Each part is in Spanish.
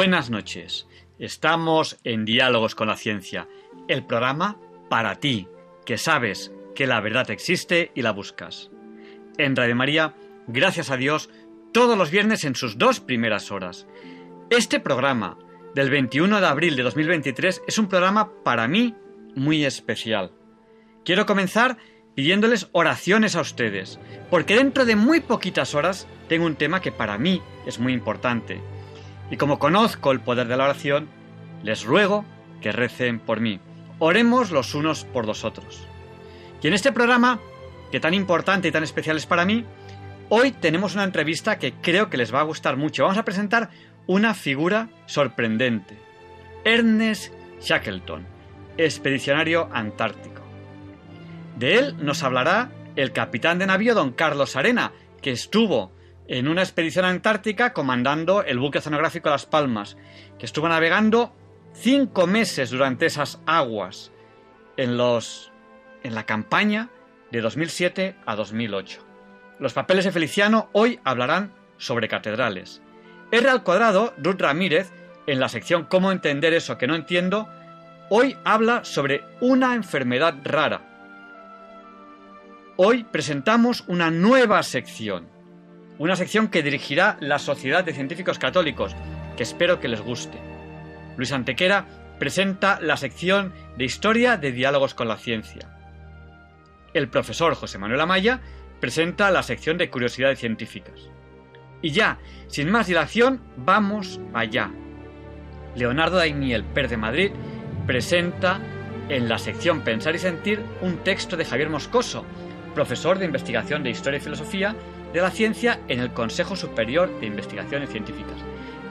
Buenas noches. Estamos en Diálogos con la Ciencia, el programa para ti, que sabes que la verdad existe y la buscas. En Radio María, gracias a Dios, todos los viernes en sus dos primeras horas. Este programa del 21 de abril de 2023 es un programa para mí muy especial. Quiero comenzar pidiéndoles oraciones a ustedes, porque dentro de muy poquitas horas tengo un tema que para mí es muy importante y como conozco el poder de la oración, les ruego que recen por mí. Oremos los unos por los otros. Y en este programa, que tan importante y tan especial es para mí, hoy tenemos una entrevista que creo que les va a gustar mucho. Vamos a presentar una figura sorprendente. Ernest Shackleton, expedicionario antártico. De él nos hablará el capitán de navío don Carlos Arena, que estuvo en una expedición antártica comandando el buque oceanográfico Las Palmas, que estuvo navegando cinco meses durante esas aguas en, los, en la campaña de 2007 a 2008. Los papeles de Feliciano hoy hablarán sobre catedrales. R al cuadrado, Ruth Ramírez, en la sección Cómo entender eso que no entiendo, hoy habla sobre una enfermedad rara. Hoy presentamos una nueva sección una sección que dirigirá la Sociedad de Científicos Católicos, que espero que les guste. Luis Antequera presenta la sección de Historia de Diálogos con la Ciencia. El profesor José Manuel Amaya presenta la sección de Curiosidades Científicas. Y ya, sin más dilación, vamos allá. Leonardo Daimiel, Per de Madrid, presenta en la sección Pensar y Sentir un texto de Javier Moscoso, profesor de investigación de Historia y Filosofía de la Ciencia en el Consejo Superior de Investigaciones Científicas.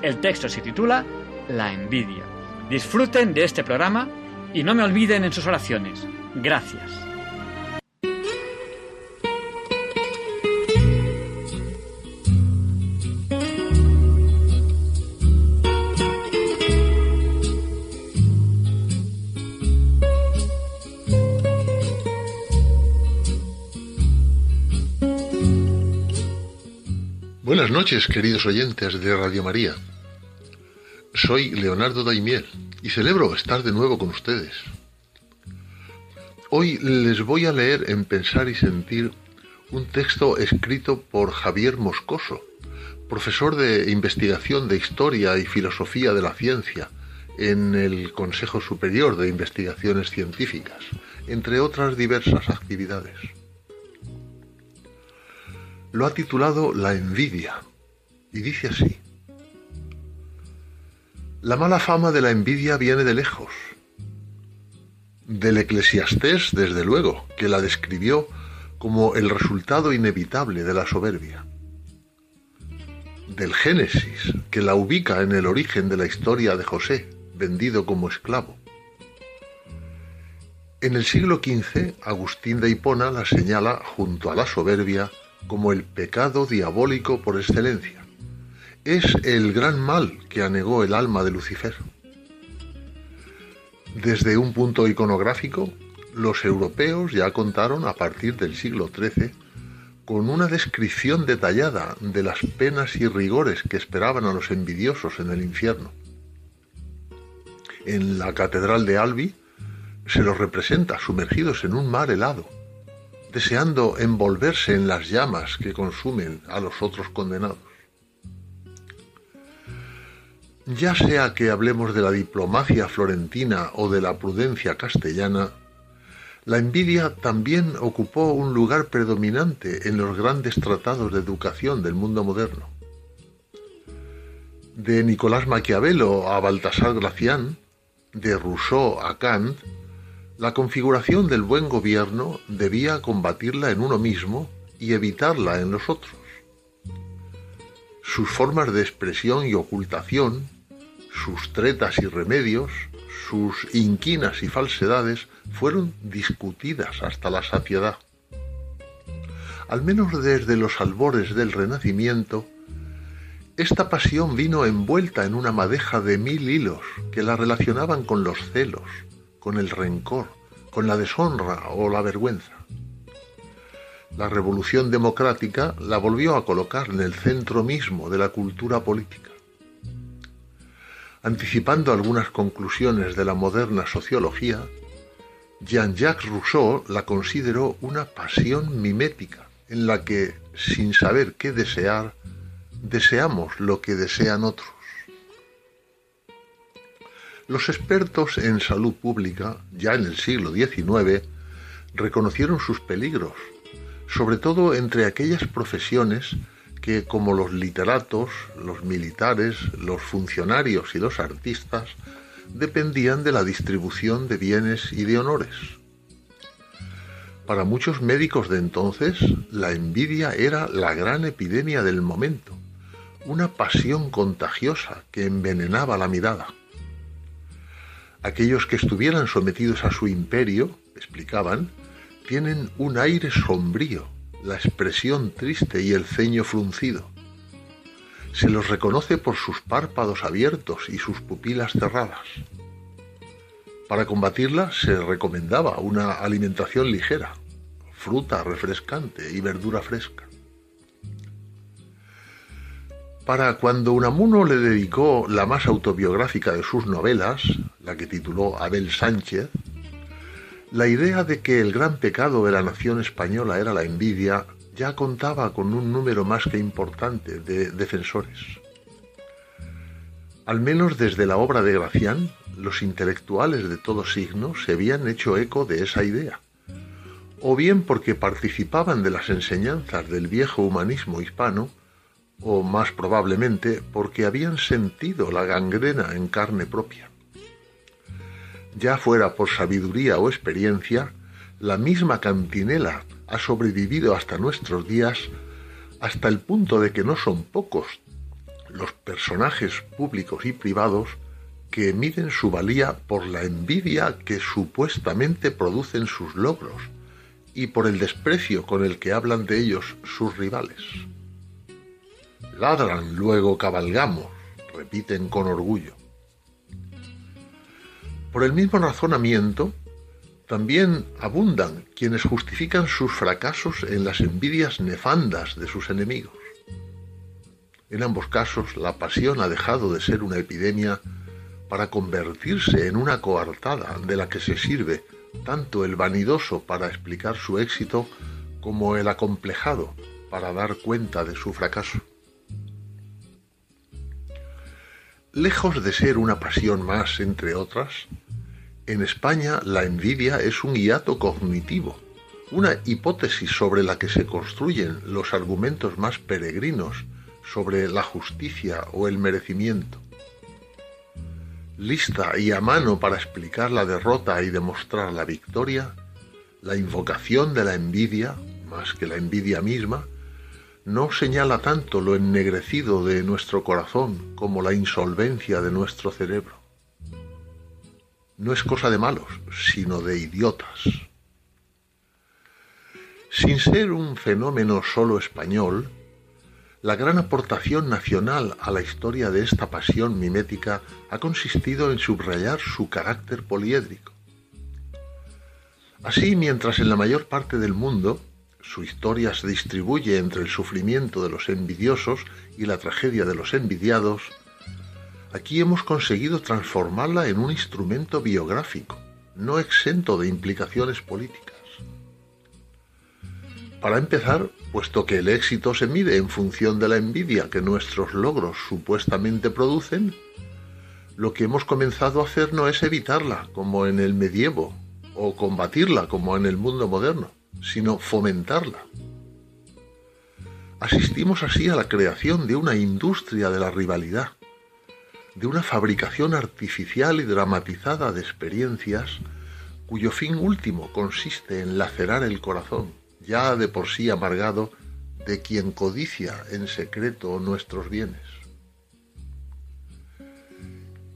El texto se titula La envidia. Disfruten de este programa y no me olviden en sus oraciones. Gracias. Noches, queridos oyentes de Radio María. Soy Leonardo Daimiel y celebro estar de nuevo con ustedes. Hoy les voy a leer en Pensar y Sentir un texto escrito por Javier Moscoso, profesor de investigación de Historia y Filosofía de la Ciencia en el Consejo Superior de Investigaciones Científicas, entre otras diversas actividades lo ha titulado La envidia y dice así. La mala fama de la envidia viene de lejos. Del eclesiastés, desde luego, que la describió como el resultado inevitable de la soberbia. Del Génesis, que la ubica en el origen de la historia de José, vendido como esclavo. En el siglo XV, Agustín de Hipona la señala junto a la soberbia como el pecado diabólico por excelencia. Es el gran mal que anegó el alma de Lucifer. Desde un punto iconográfico, los europeos ya contaron a partir del siglo XIII con una descripción detallada de las penas y rigores que esperaban a los envidiosos en el infierno. En la Catedral de Albi se los representa sumergidos en un mar helado, deseando envolverse en las llamas que consumen a los otros condenados. Ya sea que hablemos de la diplomacia florentina o de la prudencia castellana, la envidia también ocupó un lugar predominante en los grandes tratados de educación del mundo moderno. De Nicolás Maquiavelo a Baltasar Gracián, de Rousseau a Kant, la configuración del buen gobierno debía combatirla en uno mismo y evitarla en los otros. sus formas de expresión y ocultación, sus tretas y remedios, sus inquinas y falsedades fueron discutidas hasta la saciedad. Al menos desde los albores del Renacimiento, esta pasión vino envuelta en una madeja de mil hilos que la relacionaban con los celos, con el rencor, con la deshonra o la vergüenza. La revolución democrática la volvió a colocar en el centro mismo de la cultura política. Anticipando algunas conclusiones de la moderna sociología, Jean-Jacques Rousseau la consideró una pasión mimética en la que, sin saber qué desear, deseamos lo que desean otros. Los expertos en salud pública, ya en el siglo XIX, reconocieron sus peligros, sobre todo entre aquellas profesiones que, como los literatos, los militares, los funcionarios y los artistas, dependían de la distribución de bienes y de honores. Para muchos médicos de entonces, la envidia era la gran epidemia del momento una pasión contagiosa que envenenaba la mirada. Aquellos que estuvieran sometidos a su imperio, explicaban, tienen un aire sombrío, la expresión triste y el ceño fruncido. Se los reconoce por sus párpados abiertos y sus pupilas cerradas. Para combatirla se recomendaba una alimentación ligera, fruta refrescante y verdura fresca. Para cuando Unamuno le dedicó la más autobiográfica de sus novelas, la que tituló Abel Sánchez, la idea de que el gran pecado de la nación española era la envidia ya contaba con un número más que importante de defensores. Al menos desde la obra de Gracián, los intelectuales de todo signo se habían hecho eco de esa idea, o bien porque participaban de las enseñanzas del viejo humanismo hispano, o más probablemente porque habían sentido la gangrena en carne propia. Ya fuera por sabiduría o experiencia, la misma cantinela ha sobrevivido hasta nuestros días hasta el punto de que no son pocos los personajes públicos y privados que miden su valía por la envidia que supuestamente producen sus logros y por el desprecio con el que hablan de ellos sus rivales. Ladran, luego cabalgamos, repiten con orgullo. Por el mismo razonamiento, también abundan quienes justifican sus fracasos en las envidias nefandas de sus enemigos. En ambos casos, la pasión ha dejado de ser una epidemia para convertirse en una coartada de la que se sirve tanto el vanidoso para explicar su éxito como el acomplejado para dar cuenta de su fracaso. Lejos de ser una pasión más, entre otras, en España la envidia es un hiato cognitivo, una hipótesis sobre la que se construyen los argumentos más peregrinos sobre la justicia o el merecimiento. Lista y a mano para explicar la derrota y demostrar la victoria, la invocación de la envidia, más que la envidia misma, no señala tanto lo ennegrecido de nuestro corazón como la insolvencia de nuestro cerebro. No es cosa de malos, sino de idiotas. Sin ser un fenómeno solo español, la gran aportación nacional a la historia de esta pasión mimética ha consistido en subrayar su carácter poliédrico. Así, mientras en la mayor parte del mundo su historia se distribuye entre el sufrimiento de los envidiosos y la tragedia de los envidiados, aquí hemos conseguido transformarla en un instrumento biográfico, no exento de implicaciones políticas. Para empezar, puesto que el éxito se mide en función de la envidia que nuestros logros supuestamente producen, lo que hemos comenzado a hacer no es evitarla, como en el medievo, o combatirla, como en el mundo moderno sino fomentarla. Asistimos así a la creación de una industria de la rivalidad, de una fabricación artificial y dramatizada de experiencias cuyo fin último consiste en lacerar el corazón, ya de por sí amargado, de quien codicia en secreto nuestros bienes.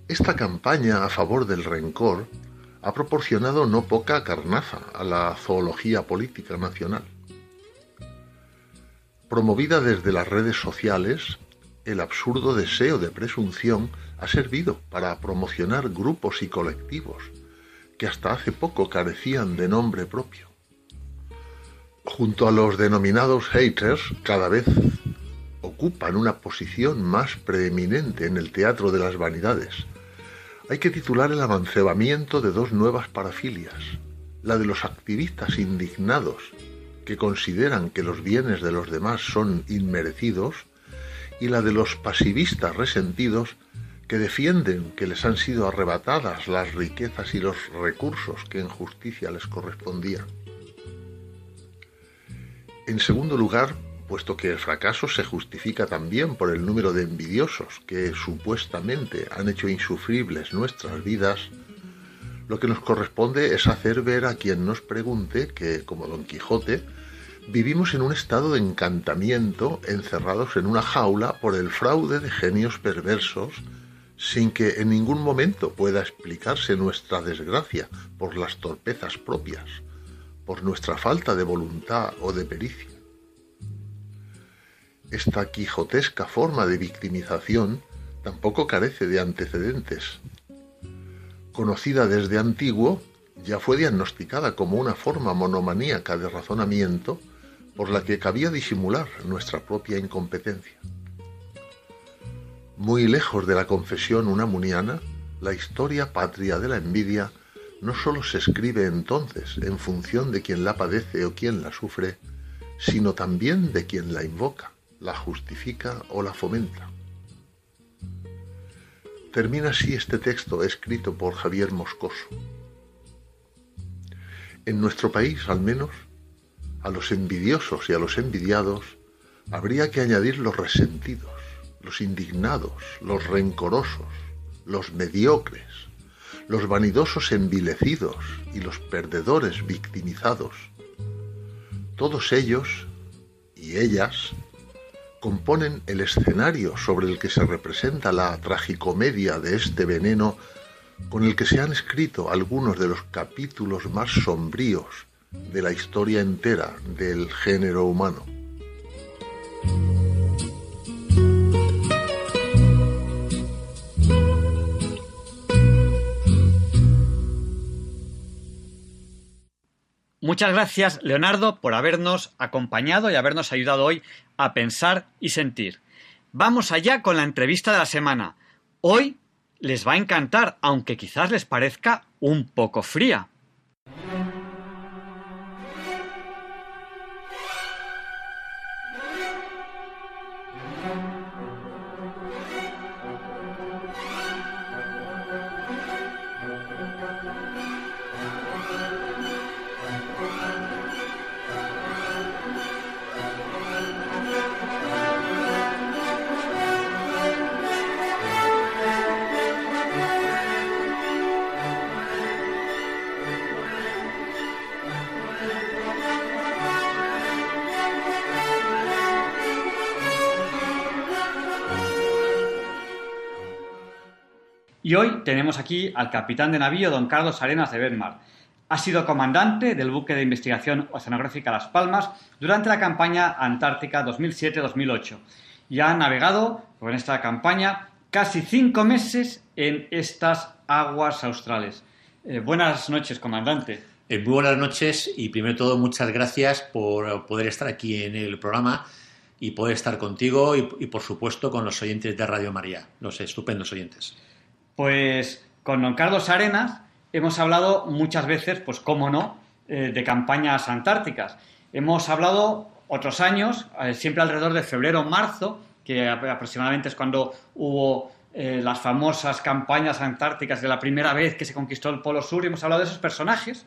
Esta campaña a favor del rencor ha proporcionado no poca carnaza a la zoología política nacional. Promovida desde las redes sociales, el absurdo deseo de presunción ha servido para promocionar grupos y colectivos que hasta hace poco carecían de nombre propio. Junto a los denominados haters, cada vez ocupan una posición más preeminente en el teatro de las vanidades, hay que titular el avancebamiento de dos nuevas parafilias, la de los activistas indignados que consideran que los bienes de los demás son inmerecidos y la de los pasivistas resentidos que defienden que les han sido arrebatadas las riquezas y los recursos que en justicia les correspondían. En segundo lugar, puesto que el fracaso se justifica también por el número de envidiosos que supuestamente han hecho insufribles nuestras vidas, lo que nos corresponde es hacer ver a quien nos pregunte que, como Don Quijote, vivimos en un estado de encantamiento encerrados en una jaula por el fraude de genios perversos, sin que en ningún momento pueda explicarse nuestra desgracia por las torpezas propias, por nuestra falta de voluntad o de pericia. Esta quijotesca forma de victimización tampoco carece de antecedentes. Conocida desde antiguo, ya fue diagnosticada como una forma monomaníaca de razonamiento por la que cabía disimular nuestra propia incompetencia. Muy lejos de la confesión unamuniana, la historia patria de la envidia no sólo se escribe entonces en función de quien la padece o quien la sufre, sino también de quien la invoca la justifica o la fomenta. Termina así este texto escrito por Javier Moscoso. En nuestro país, al menos, a los envidiosos y a los envidiados habría que añadir los resentidos, los indignados, los rencorosos, los mediocres, los vanidosos envilecidos y los perdedores victimizados. Todos ellos y ellas componen el escenario sobre el que se representa la tragicomedia de este veneno con el que se han escrito algunos de los capítulos más sombríos de la historia entera del género humano. Muchas gracias, Leonardo, por habernos acompañado y habernos ayudado hoy a pensar y sentir. Vamos allá con la entrevista de la semana. Hoy les va a encantar, aunque quizás les parezca un poco fría. Y hoy tenemos aquí al capitán de navío, don Carlos Arenas de Benmar. Ha sido comandante del buque de investigación oceanográfica Las Palmas durante la campaña Antártica 2007-2008 y ha navegado con esta campaña casi cinco meses en estas aguas australes. Eh, buenas noches, comandante. Eh, muy buenas noches y primero todo muchas gracias por poder estar aquí en el programa y poder estar contigo y por supuesto con los oyentes de Radio María, los estupendos oyentes. Pues con don Carlos Arenas hemos hablado muchas veces, pues cómo no, eh, de campañas antárticas. Hemos hablado otros años, eh, siempre alrededor de febrero o marzo, que aproximadamente es cuando hubo eh, las famosas campañas antárticas de la primera vez que se conquistó el Polo Sur, y hemos hablado de esos personajes.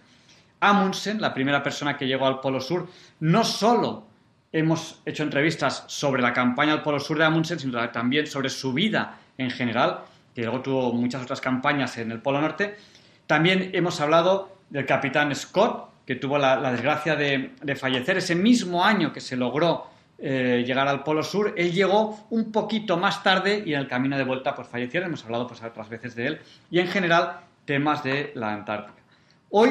Amundsen, la primera persona que llegó al Polo Sur, no solo hemos hecho entrevistas sobre la campaña al Polo Sur de Amundsen, sino también sobre su vida en general que luego tuvo muchas otras campañas en el Polo Norte. También hemos hablado del capitán Scott, que tuvo la, desgracia de, fallecer ese mismo año que se logró eh, llegar al Polo Sur. Él llegó un poquito más tarde y en el camino de vuelta pues falleció. Hemos hablado pues, otras veces de él. Y en general, temas de la Antártica. Hoy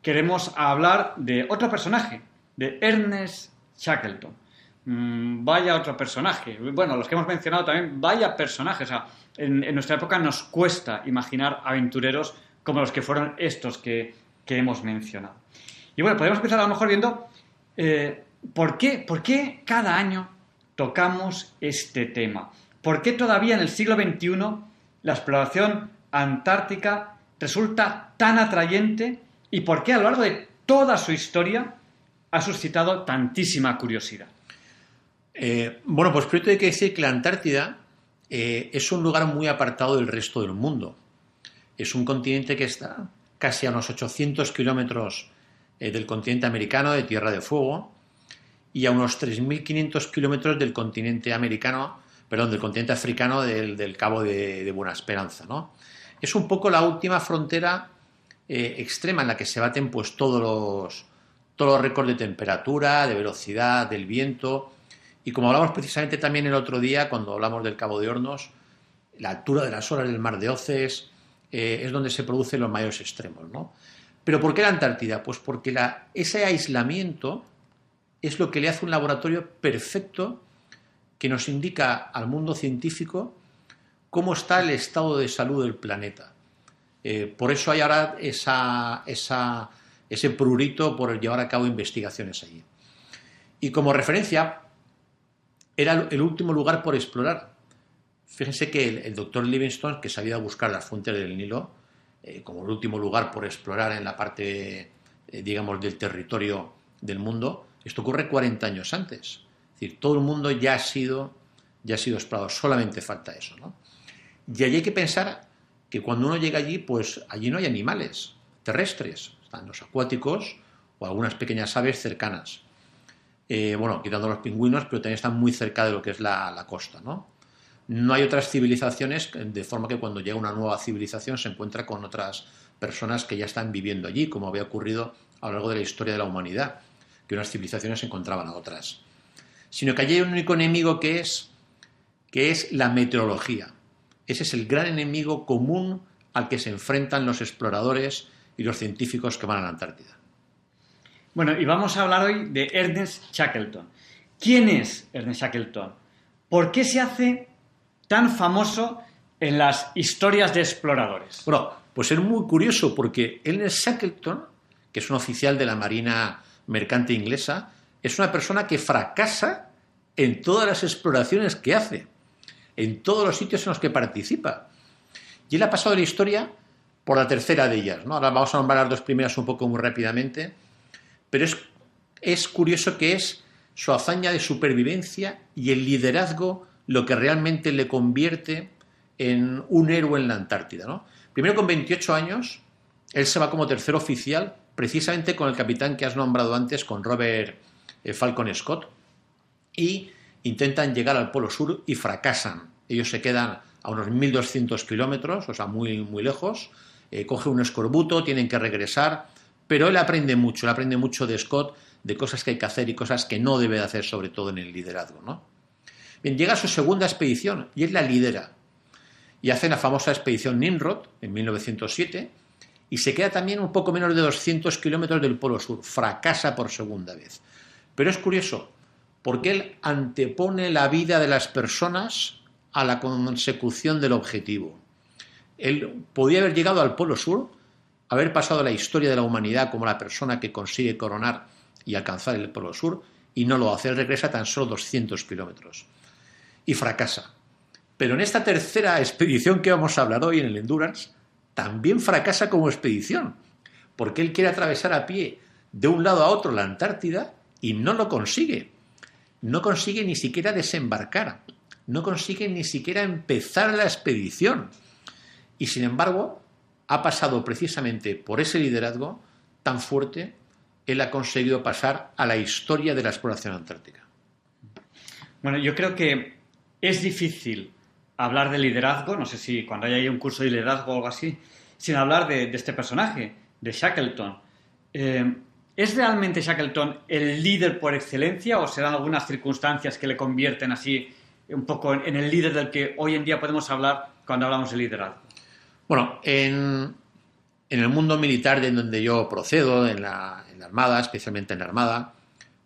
queremos hablar de otro personaje, de Ernest Shackleton. Mm, vaya otro personaje. Bueno, los que hemos mencionado también, vaya personaje. O sea, en, nuestra época nos cuesta imaginar aventureros como los que fueron estos que, hemos mencionado. Y bueno, podemos empezar a lo mejor viendo eh, ¿por, qué, por qué cada año tocamos este tema. ¿Por qué todavía en el siglo XXI la exploración antártica resulta tan atrayente y por qué a lo largo de toda su historia ha suscitado tantísima curiosidad? Eh, bueno, pues primero hay que decir que la Antártida eh, es un lugar muy apartado del resto del mundo. Es un continente que está casi a unos 800 kilómetros eh, del continente americano, de Tierra de Fuego, y a unos 3.500 kilómetros del continente americano, perdón, del continente africano del, Cabo de, Buena Esperanza. ¿no? Es un poco la última frontera extrema en la que se baten pues, todos los, todos los récords de temperatura, de velocidad, del viento, y como hablamos precisamente también el otro día, cuando hablamos del Cabo de Hornos, la altura de las olas del mar de Oces eh, es donde se producen los mayores extremos. ¿no? ¿Pero por qué la Antártida? Pues porque ese aislamiento es lo que le hace un laboratorio perfecto que nos indica al mundo científico cómo está el estado de salud del planeta. Eh, por eso hay ahora ese prurito por llevar a cabo investigaciones allí. Y como referencia, era el último lugar por explorar. Fíjense que el, doctor Livingstone, que sabía buscar las fuentes del Nilo, eh, como el último lugar por explorar en la parte, eh, digamos, del territorio del mundo, esto ocurre 40 años antes. Es decir, todo el mundo ya ha sido, ya ha sido explorado, solamente falta eso. ¿no? Y allí hay que pensar que cuando uno llega allí, pues allí no hay animales terrestres, están los acuáticos o algunas pequeñas aves cercanas. Eh, bueno, quitando los pingüinos, pero también están muy cerca de lo que es la, costa, ¿no? No hay otras civilizaciones, de forma que cuando llega una nueva civilización se encuentra con otras personas que ya están viviendo allí, como había ocurrido a lo largo de la historia de la humanidad, que unas civilizaciones se encontraban a otras. Sino que allí hay un único enemigo que es, que es la meteorología. Ese es el gran enemigo común al que se enfrentan los exploradores y los científicos que van a la Antártida. Bueno, y vamos a hablar hoy de Ernest Shackleton. ¿Quién es Ernest Shackleton? ¿Por qué se hace tan famoso en las historias de exploradores? Bueno, pues es muy curioso porque Ernest Shackleton, que es un oficial de la Marina Mercante inglesa, es una persona que fracasa en todas las exploraciones que hace, en todos los sitios en los que participa. Y él ha pasado la historia por la tercera de ellas. ¿no? Ahora vamos a nombrar las dos primeras un poco muy rápidamente. Pero es, curioso que es su hazaña de supervivencia y el liderazgo lo que realmente le convierte en un héroe en la Antártida. ¿no? Primero con 28 años, él se va como tercer oficial, precisamente con el capitán que has nombrado antes, con Robert eh, Falcon Scott, y intentan llegar al Polo Sur y fracasan. Ellos se quedan a unos 1.200 kilómetros, o sea, muy, muy lejos, eh, coge un escorbuto, tienen que regresar, pero él aprende mucho, él aprende mucho de Scott, de cosas que hay que hacer y cosas que no debe de hacer, sobre todo en el liderazgo. ¿no? Bien, llega a su segunda expedición y él la lidera. Y hace la famosa expedición Nimrod en 1907 y se queda también un poco menos de 200 kilómetros del Polo Sur. Fracasa por segunda vez. Pero es curioso, porque él antepone la vida de las personas a la consecución del objetivo. Él podía haber llegado al Polo Sur haber pasado la historia de la humanidad como la persona que consigue coronar y alcanzar el Polo Sur, y no lo hace, él regresa tan solo 200 kilómetros. Y fracasa. Pero en esta tercera expedición que vamos a hablar hoy en el Endurance, también fracasa como expedición, porque él quiere atravesar a pie de un lado a otro la Antártida y no lo consigue. No consigue ni siquiera desembarcar, no consigue ni siquiera empezar la expedición. Y sin embargo, ha pasado precisamente por ese liderazgo tan fuerte, él ha conseguido pasar a la historia de la exploración antártica. Bueno, yo creo que es difícil hablar de liderazgo, no sé si cuando haya un curso de liderazgo o algo así, sin hablar de, este personaje, de Shackleton. Eh, ¿Es realmente Shackleton el líder por excelencia o serán algunas circunstancias que le convierten así un poco en el líder del que hoy en día podemos hablar cuando hablamos de liderazgo? Bueno, en, el mundo militar de donde yo procedo, en la, Armada, especialmente en la Armada,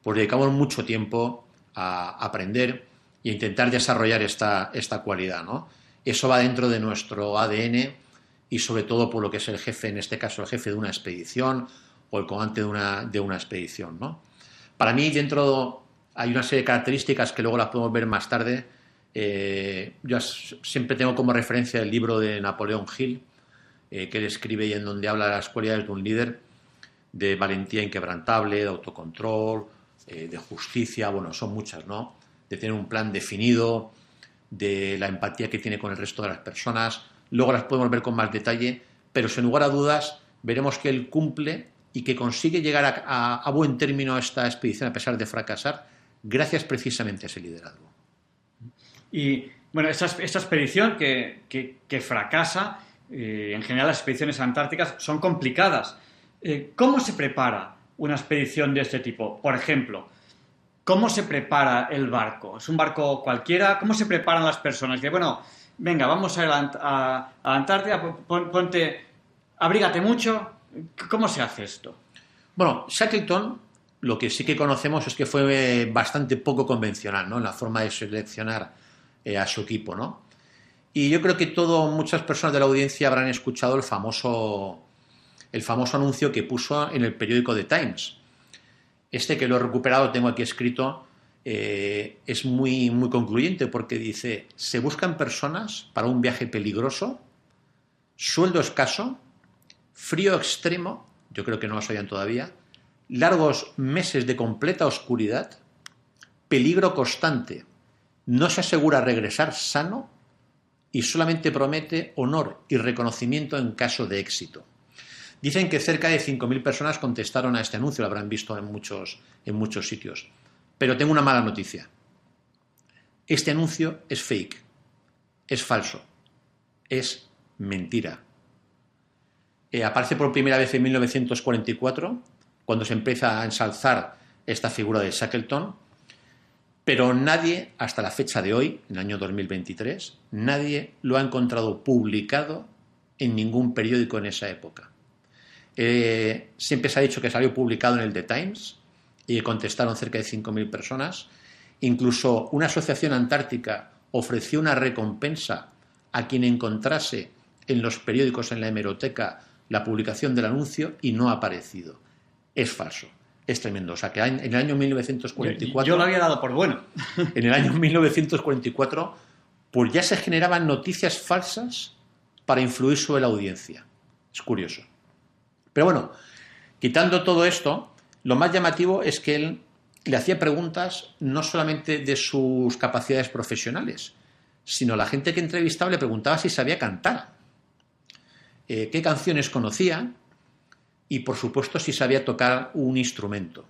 pues dedicamos mucho tiempo a aprender e intentar desarrollar esta, esta cualidad. ¿no? Eso va dentro de nuestro ADN y sobre todo por lo que es el jefe, en este caso el jefe de una expedición o el comandante de una, de una expedición. ¿no? Para mí, dentro hay una serie de características que luego las podemos ver más tarde. Eh, yo siempre tengo como referencia el libro de Napoleón Hill, eh, que él escribe y en donde habla de las cualidades de un líder, de valentía inquebrantable, de autocontrol, eh, de justicia, bueno, son muchas, ¿no? De tener un plan definido, de la empatía que tiene con el resto de las personas. Luego las podemos ver con más detalle, pero sin lugar a dudas veremos que él cumple y que consigue llegar a, buen término esta expedición a pesar de fracasar, gracias precisamente a ese liderazgo. Y bueno, esta, expedición que, fracasa, eh, en general las expediciones antárticas son complicadas. Eh, ¿Cómo se prepara una expedición de este tipo? Por ejemplo, ¿cómo se prepara el barco? ¿Es un barco cualquiera? ¿Cómo se preparan las personas? Que bueno, venga, vamos a ir a, Antártida, ponte, abrígate mucho, ¿Cómo se hace esto? Bueno, Shackleton lo que sí que conocemos es que fue bastante poco convencional ¿no? en la forma de seleccionar eh, a su equipo. ¿no? Y yo creo que todo, muchas personas de la audiencia habrán escuchado el famoso, el famoso anuncio que puso en el periódico The Times. Este que lo he recuperado, tengo aquí escrito, eh, es muy, muy concluyente porque dice, se buscan personas para un viaje peligroso, sueldo escaso, frío extremo, yo creo que no lo sabían todavía, largos meses de completa oscuridad, peligro constante, no se asegura regresar sano y solamente promete honor y reconocimiento en caso de éxito. Dicen que cerca de 5.000 personas contestaron a este anuncio, lo habrán visto en muchos, en muchos sitios. Pero tengo una mala noticia. Este anuncio es fake, es falso, es mentira. Eh, aparece por primera vez en 1944, cuando se empieza a ensalzar esta figura de Shackleton, pero nadie, hasta la fecha de hoy, en el año 2023, nadie lo ha encontrado publicado en ningún periódico en esa época. Eh, siempre se ha dicho que salió publicado en el The Times y contestaron cerca de 5.000 personas. Incluso una asociación antártica ofreció una recompensa a quien encontrase en los periódicos, en la hemeroteca, la publicación del anuncio y no ha aparecido. Es falso. Es tremendo. O sea que en el año 1944. Yo lo había dado por bueno. En el año 1944, pues ya se generaban noticias falsas para influir sobre la audiencia. Es curioso. Pero bueno, quitando todo esto, lo más llamativo es que él le hacía preguntas no solamente de sus capacidades profesionales, sino la gente que entrevistaba le preguntaba si sabía cantar. Eh, qué canciones conocía y, por supuesto, si sabía tocar un instrumento,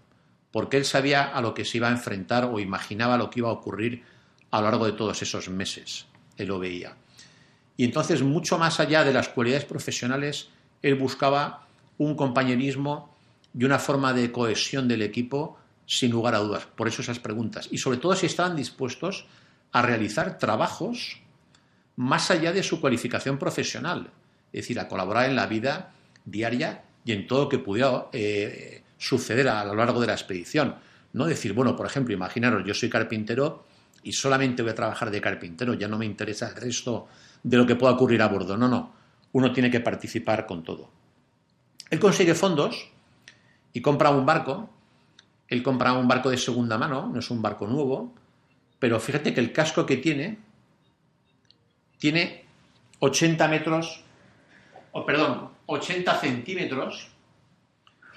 porque él sabía a lo que se iba a enfrentar o imaginaba lo que iba a ocurrir a lo largo de todos esos meses. Él lo veía. Y entonces, mucho más allá de las cualidades profesionales, él buscaba un compañerismo y una forma de cohesión del equipo sin lugar a dudas. Por eso esas preguntas. Y sobre todo si estaban dispuestos a realizar trabajos más allá de su cualificación profesional es decir, a colaborar en la vida diaria y en todo lo que pudiera eh, suceder a lo largo de la expedición. No decir, bueno, por ejemplo, imaginaros, yo soy carpintero y solamente voy a trabajar de carpintero, ya no me interesa el resto de lo que pueda ocurrir a bordo. No, no, uno tiene que participar con todo. Él consigue fondos y compra un barco. Él compra un barco de segunda mano, no es un barco nuevo, pero fíjate que el casco que tiene tiene 80 metros perdón, 80 centímetros,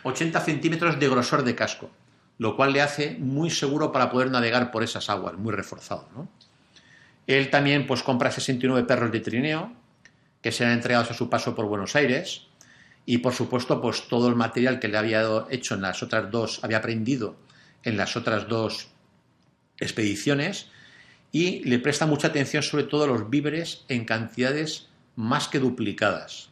80 centímetros de grosor de casco, lo cual le hace muy seguro para poder navegar por esas aguas, muy reforzado. Él también pues, compra 69 perros de trineo, que serán entregados a su paso por Buenos Aires, y por supuesto pues, todo el material que le había hecho en las otras dos, había aprendido en las otras dos expediciones, y le presta mucha atención sobre todo a los víveres en cantidades más que duplicadas.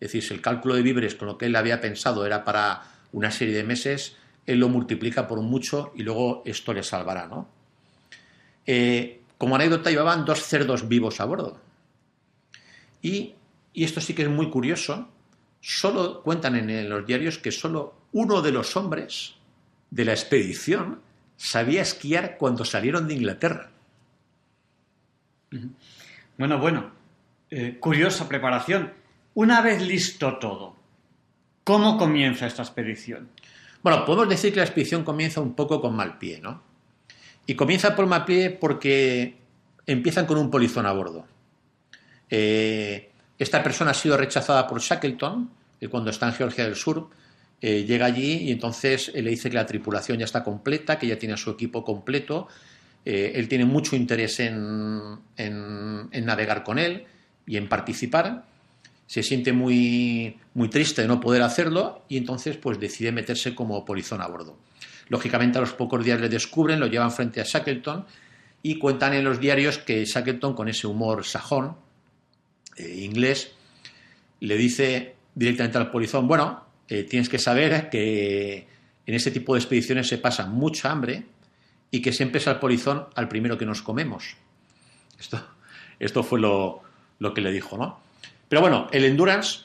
Es decir, si el cálculo de víveres con lo que él había pensado era para una serie de meses, él lo multiplica por mucho y luego esto le salvará, ¿no? Eh, como anécdota llevaban dos cerdos vivos a bordo. Y, esto sí que es muy curioso, solo cuentan en los diarios que solo uno de los hombres de la expedición sabía esquiar cuando salieron de Inglaterra. Bueno, bueno, eh, curiosa preparación. Una vez listo todo, ¿cómo comienza esta expedición? Bueno, podemos decir que la expedición comienza un poco con mal pie, ¿no? Y comienza por mal pie porque empiezan con un polizón a bordo. Eh, esta persona ha sido rechazada por Shackleton cuando está en Georgia del Sur. Eh, llega allí y entonces le dice que la tripulación ya está completa, que ya tiene a su equipo completo. Eh, él tiene mucho interés en, en, navegar con él y en participar. Se siente muy, muy triste de no poder hacerlo y entonces pues decide meterse como polizón a bordo. Lógicamente a los pocos días le descubren, lo llevan frente a Shackleton y cuentan en los diarios que Shackleton, con ese humor sajón, eh, inglés, le dice directamente al polizón, bueno, eh, tienes que saber que en ese tipo de expediciones se pasa mucha hambre y que siempre es al polizón al primero que nos comemos. Esto, esto fue lo, que le dijo, ¿no? Pero bueno, el Endurance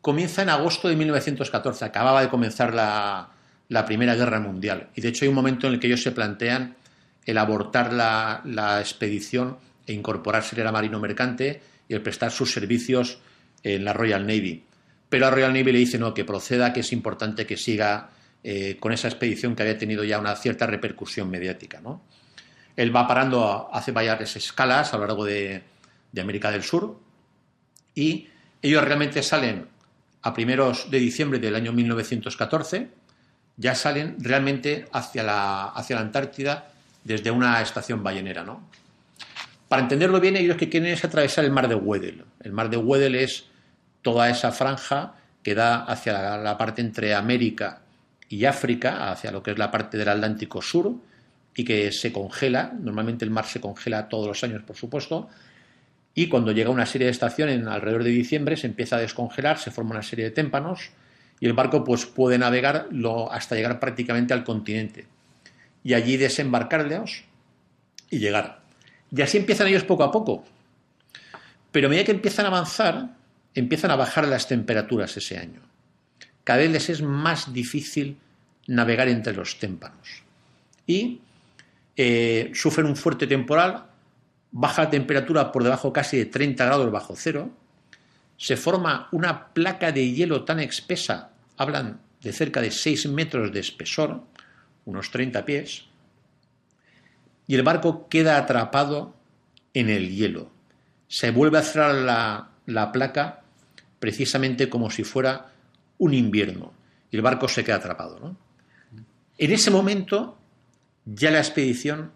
comienza en agosto de 1914, acababa de comenzar la, Primera Guerra Mundial. Y de hecho hay un momento en el que ellos se plantean el abortar la, expedición e incorporarse al marino mercante y el prestar sus servicios en la Royal Navy. Pero a Royal Navy le dice no, que proceda, que es importante que siga eh, con esa expedición que había tenido ya una cierta repercusión mediática. ¿no? Él va parando, hace varias escalas a lo largo de, América del Sur y ellos realmente salen a primeros de diciembre del año 1914, ya salen realmente hacia la, hacia la Antártida desde una estación ballenera, ¿no? Para entenderlo bien, ellos que quieren es atravesar el mar de Weddell. El mar de Weddell es toda esa franja que da hacia la parte entre América y África, hacia lo que es la parte del Atlántico Sur, y que se congela. Normalmente el mar se congela todos los años, por supuesto. Y cuando llega una serie de estaciones alrededor de diciembre, se empieza a descongelar, se forma una serie de témpanos y el barco pues, puede navegar hasta llegar prácticamente al continente y allí desembarcarlos y llegar. Y así empiezan ellos poco a poco. Pero a medida que empiezan a avanzar, empiezan a bajar las temperaturas ese año. Cada vez les es más difícil navegar entre los témpanos. Y eh, sufren un fuerte temporal, baja la temperatura por debajo casi de 30 grados bajo cero, se forma una placa de hielo tan espesa, hablan de cerca de 6 metros de espesor, unos 30 pies, y el barco queda atrapado en el hielo. Se vuelve a cerrar la, placa precisamente como si fuera un invierno, y el barco se queda atrapado. En ese momento ya la expedición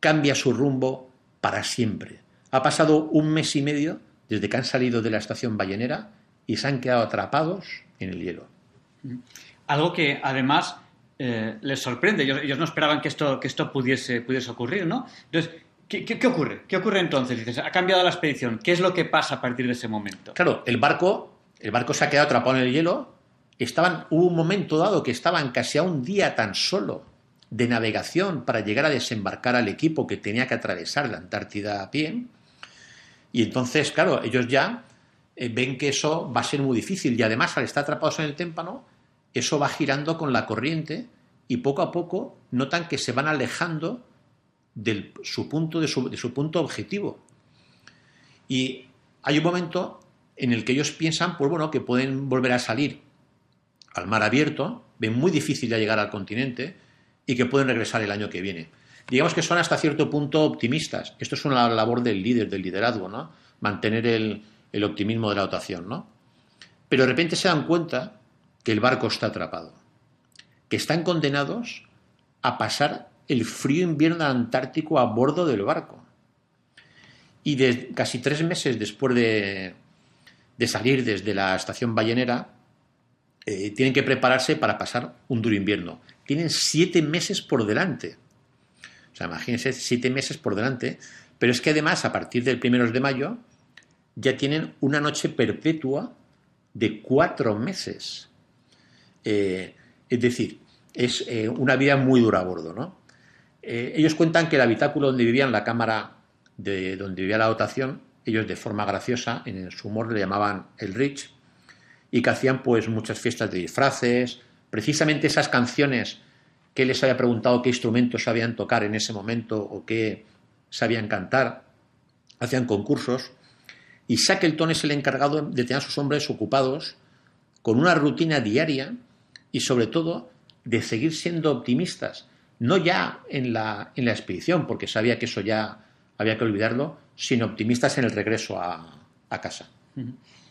cambia su rumbo para siempre. Ha pasado un mes y medio desde que han salido de la estación ballenera y se han quedado atrapados en el hielo. Algo que además eh, les sorprende. Ellos, no esperaban que esto, que esto pudiese, pudiese ocurrir, ¿no? Entonces, ¿qué, ocurre? ¿Qué ocurre entonces? Dices, ha cambiado la expedición. ¿Qué es lo que pasa a partir de ese momento? Claro, el barco, el barco se ha quedado atrapado en el hielo. Estaban, hubo un momento dado que estaban casi a un día tan solo de navegación para llegar a desembarcar al equipo que tenía que atravesar la Antártida a pie. Y entonces, claro, ellos ya eh, ven que eso va a ser muy difícil y además al estar atrapados en el témpano, eso va girando con la corriente y poco a poco notan que se van alejando de, su punto, de, su, punto objetivo. Y hay un momento en el que ellos piensan, pues bueno, que pueden volver a salir al mar abierto, ven muy difícil ya llegar al continente y que pueden regresar el año que viene. Digamos que son hasta cierto punto optimistas. Esto es una labor del líder, del liderazgo, ¿no? Mantener el, optimismo de la dotación, ¿no? Pero de repente se dan cuenta que el barco está atrapado, que están condenados a pasar el frío invierno antártico a bordo del barco. Y de, casi tres meses después de, salir desde la estación ballenera, eh, tienen que prepararse para pasar un duro invierno. Tienen siete meses por delante. O sea, imagínense, siete meses por delante. Pero es que además, a partir del primero de mayo, ya tienen una noche perpetua de cuatro meses. Eh, es decir, es eh, una vida muy dura a bordo, ¿no? Eh, ellos cuentan que el habitáculo donde vivían, la cámara de donde vivía la dotación, ellos de forma graciosa, en su humor le llamaban el Rich, y que hacían pues muchas fiestas de disfraces, precisamente esas canciones que les había preguntado qué instrumentos sabían tocar en ese momento o qué sabían cantar, hacían concursos, y Shackleton es el encargado de tener a sus hombres ocupados con una rutina diaria y sobre todo de seguir siendo optimistas, no ya en la, en la expedición, porque sabía que eso ya había que olvidarlo, sino optimistas en el regreso a, casa.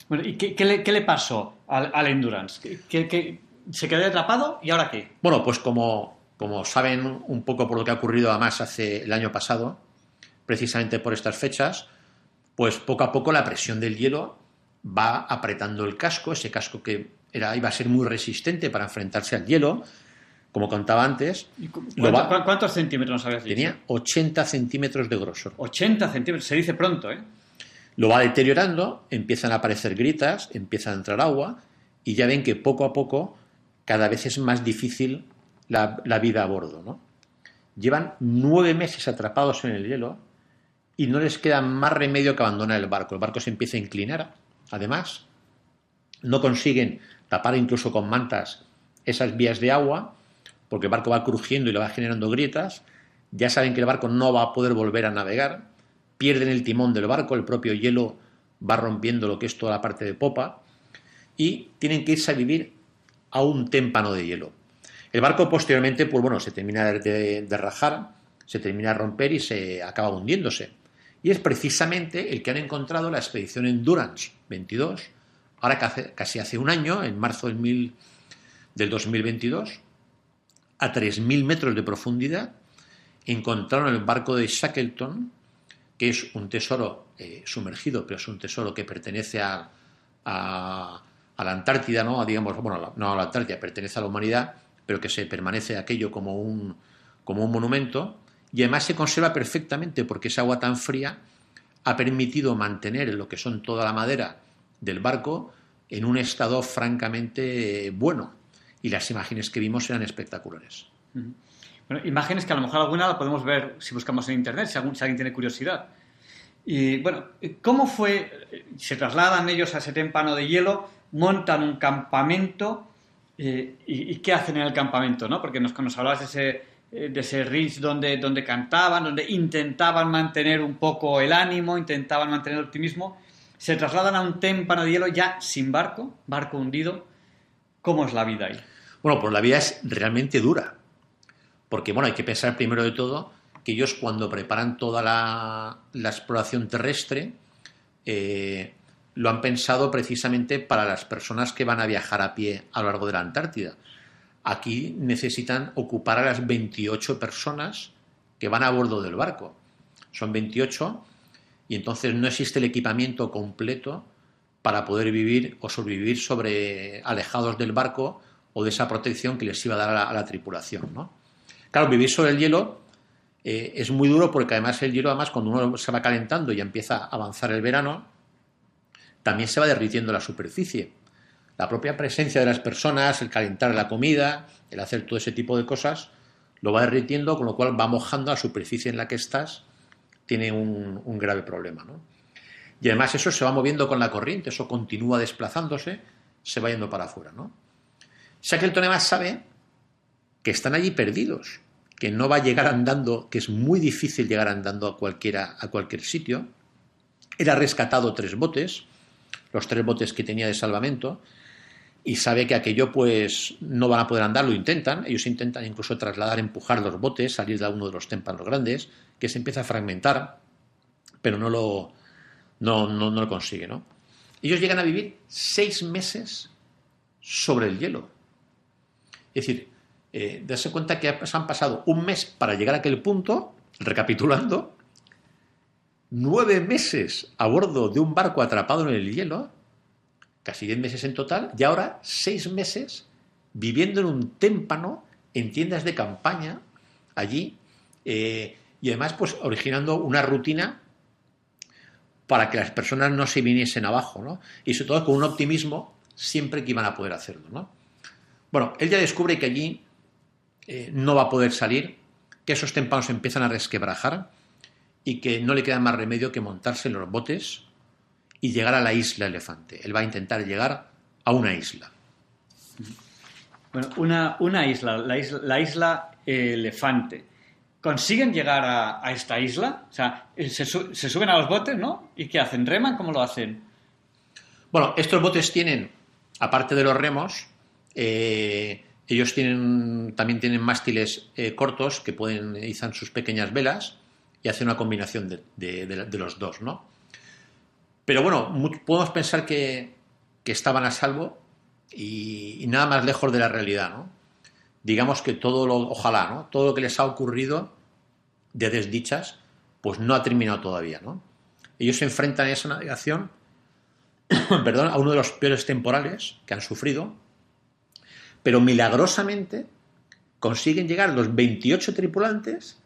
Bueno, ¿y qué, le, pasó al, Endurance? ¿Qué, se quedó atrapado y ahora qué? Bueno, pues como, como saben un poco por lo que ha ocurrido además hace el año pasado, precisamente por estas fechas, pues poco a poco la presión del hielo va apretando el casco, ese casco que era, iba a ser muy resistente para enfrentarse al hielo, como contaba antes. ¿Cuántos centímetros habías dicho? Tenía 80 centímetros de grosor. 80 centímetros, se dice pronto, ¿eh? Lo va deteriorando, empiezan a aparecer gritas, empieza a entrar agua y ya ven que poco a poco cada vez es más difícil la, vida a bordo, ¿no? Llevan nueve meses atrapados en el hielo y no les queda más remedio que abandonar el barco. El barco se empieza a inclinar, además, no consiguen tapar incluso con mantas esas vías de agua, porque el barco va crujiendo y le va generando grietas, ya saben que el barco no va a poder volver a navegar, pierden el timón del barco, el propio hielo va rompiendo lo que es toda la parte de popa, y tienen que irse a vivir a un témpano de hielo. El barco posteriormente, pues bueno, se termina de, de rajar, se termina de romper y se acaba hundiéndose. Y es precisamente el que han encontrado la expedición Endurance 22, ahora casi hace un año, en marzo del, del 2022, a 3.000 metros de profundidad, encontraron el barco de Shackleton, que es un tesoro eh, sumergido, pero es un tesoro que pertenece a, la Antártida, ¿no? digamos, bueno, no a la Antártida, pertenece a la humanidad, pero que se permanece aquello como un, como un monumento, y además se conserva perfectamente porque esa agua tan fría ha permitido mantener lo que son toda la madera del barco en un estado francamente bueno. Y las imágenes que vimos eran espectaculares. Bueno, imágenes que a lo mejor alguna la podemos ver si buscamos en internet, si, alguien tiene curiosidad. Y bueno, ¿cómo fue? Se trasladan ellos a ese témpano de hielo, montan un campamento. Eh, y, qué hacen en el campamento? ¿no? Porque nos, hablabas de ese, eh, de ese ritz donde, donde cantaban, donde intentaban mantener un poco el ánimo, intentaban mantener el optimismo se trasladan a un témpano de hielo ya sin barco, barco hundido. ¿Cómo es la vida ahí? Bueno, pues la vida es realmente dura. Porque, bueno, hay que pensar primero de todo que ellos cuando preparan toda la, exploración terrestre, eh, lo han pensado precisamente para las personas que van a viajar a pie a lo largo de la Antártida. Aquí necesitan ocupar a las 28 personas que van a bordo del barco. Son 28 y entonces no existe el equipamiento completo para poder vivir o sobrevivir sobre alejados del barco o de esa protección que les iba a dar a la, tripulación. ¿no? Claro, vivir sobre el hielo eh, es muy duro porque además el hielo, además, cuando uno se va calentando y empieza a avanzar el verano, también se va derritiendo la superficie. La propia presencia de las personas, el calentar la comida, el hacer todo ese tipo de cosas, lo va derritiendo, con lo cual va mojando la superficie en la que estás tiene un, grave problema. ¿no? Y además eso se va moviendo con la corriente, eso continúa desplazándose, se va yendo para afuera. ¿no? Shackleton además sabe que están allí perdidos, que no va a llegar andando, que es muy difícil llegar andando a, a cualquier sitio. Él ha rescatado tres botes, los tres botes que tenía de salvamento, y sabe que aquello pues no van a poder andar, lo intentan, ellos intentan incluso trasladar, empujar los botes, salir de uno de los témpanos grandes, que se empieza a fragmentar, pero no lo, no, no, lo consigue. ¿no? Ellos llegan a vivir seis meses sobre el hielo. Es decir, eh, darse cuenta que han pasado un mes para llegar a aquel punto, recapitulando, nueve meses a bordo de un barco atrapado en el hielo, casi diez meses en total, y ahora seis meses viviendo en un témpano, en tiendas de campaña, allí, eh, y además pues originando una rutina para que las personas no se viniesen abajo, ¿no? Y sobre todo con un optimismo siempre que iban a poder hacerlo, ¿no? Bueno, él ya descubre que allí eh, no va a poder salir, que esos tempanos empiezan a resquebrajar y que no le queda más remedio que montarse en los botes y llegar a la isla elefante. Él va a intentar llegar a una isla. Bueno, una, una isla, la isla, la isla elefante. ¿Consiguen llegar a, esta isla? O sea, se, se, suben a los botes, ¿no? ¿Y qué hacen? ¿Reman? ¿Cómo lo hacen? Bueno, estos botes tienen, aparte de los remos, eh, ellos tienen, también tienen mástiles eh, cortos que pueden izar sus pequeñas velas y hacer una combinación de, los dos, ¿no? Pero bueno, podemos pensar que, estaban a salvo y, nada más lejos de la realidad, ¿no? Digamos que todo lo, ojalá, ¿no? Todo lo que les ha ocurrido de desdichas, pues no ha terminado todavía, ¿no? Ellos se enfrentan a esa navegación, perdón, a uno de los peores temporales que han sufrido, pero milagrosamente consiguen llegar los 28 tripulantes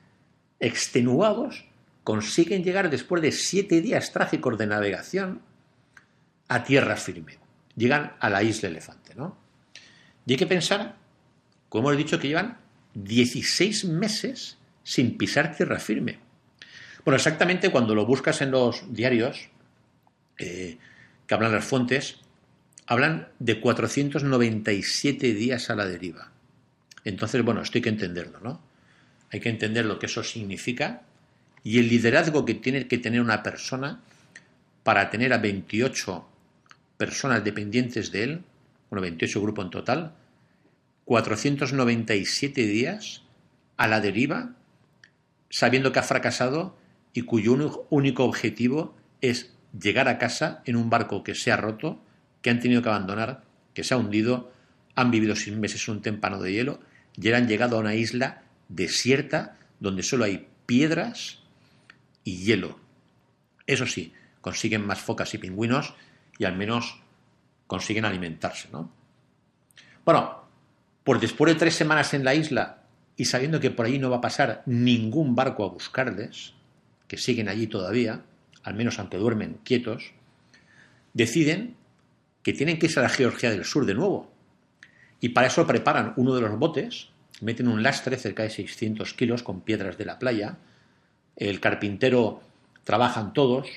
extenuados, consiguen llegar después de siete días trágicos de navegación a tierra firme. Llegan a la isla Elefante, ¿no? Y hay que pensar, como he dicho, que llevan 16 meses sin pisar tierra firme. Bueno, exactamente cuando lo buscas en los diarios eh, que hablan las fuentes, hablan de 497 días a la deriva. Entonces, bueno, esto hay que entenderlo, ¿no? Hay que entender lo que eso significa y el liderazgo que tiene que tener una persona para tener a 28 personas dependientes de él, bueno, 28 grupos en total, 497 días a la deriva, sabiendo que ha fracasado y cuyo único objetivo es llegar a casa en un barco que se ha roto, que han tenido que abandonar, que se ha hundido, han vivido seis meses en un témpano de hielo y han llegado a una isla desierta donde solo hay piedras y hielo. Eso sí, consiguen más focas y pingüinos y al menos consiguen alimentarse, ¿no? Bueno, pues después de tres semanas en la isla y sabiendo que por ahí no va a pasar ningún barco a buscarles, que siguen allí todavía, al menos aunque duermen quietos, deciden que tienen que irse a la Georgia del Sur de nuevo. Y para eso preparan uno de los botes meten un lastre cerca de 600 kilos con piedras de la playa, el carpintero trabajan todos,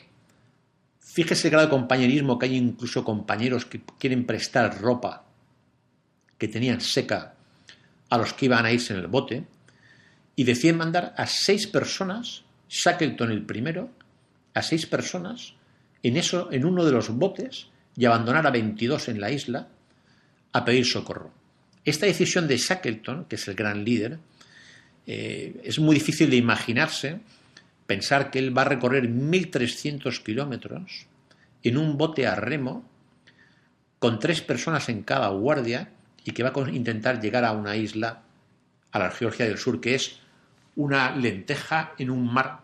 fíjese el grado de compañerismo que hay incluso compañeros que quieren prestar ropa que tenían seca a los que iban a irse en el bote, y deciden mandar a seis personas, Shackleton el primero, a seis personas en, eso, en uno de los botes y abandonar a 22 en la isla a pedir socorro. Esta decisión de Shackleton, que es el gran líder, eh, es muy difícil de imaginarse pensar que él va a recorrer 1.300 kilómetros en un bote a remo con tres personas en cada guardia y que va a intentar llegar a una isla, a la Georgia del Sur, que es una lenteja en un mar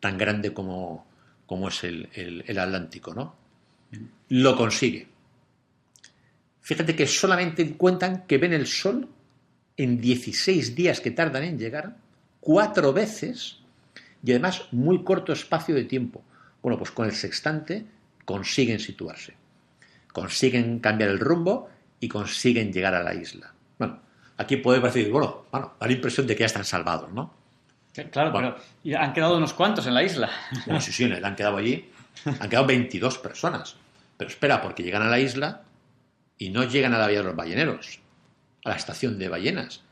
tan grande como, como es el, el Atlántico, ¿no? Lo consigue. Fíjate que solamente cuentan que ven el sol en 16 días que tardan en llegar, cuatro veces y además muy corto espacio de tiempo. Bueno, pues con el sextante consiguen situarse, consiguen cambiar el rumbo y consiguen llegar a la isla. Bueno, aquí podemos decir, bueno, bueno, da la impresión de que ya están salvados, ¿no? Claro, pero han quedado unos cuantos en la isla. Bueno, sí, sí, han quedado allí, han quedado 22 personas. Pero espera, porque llegan a la isla y no llegan a la vía de los balleneros, a la estación de ballenas.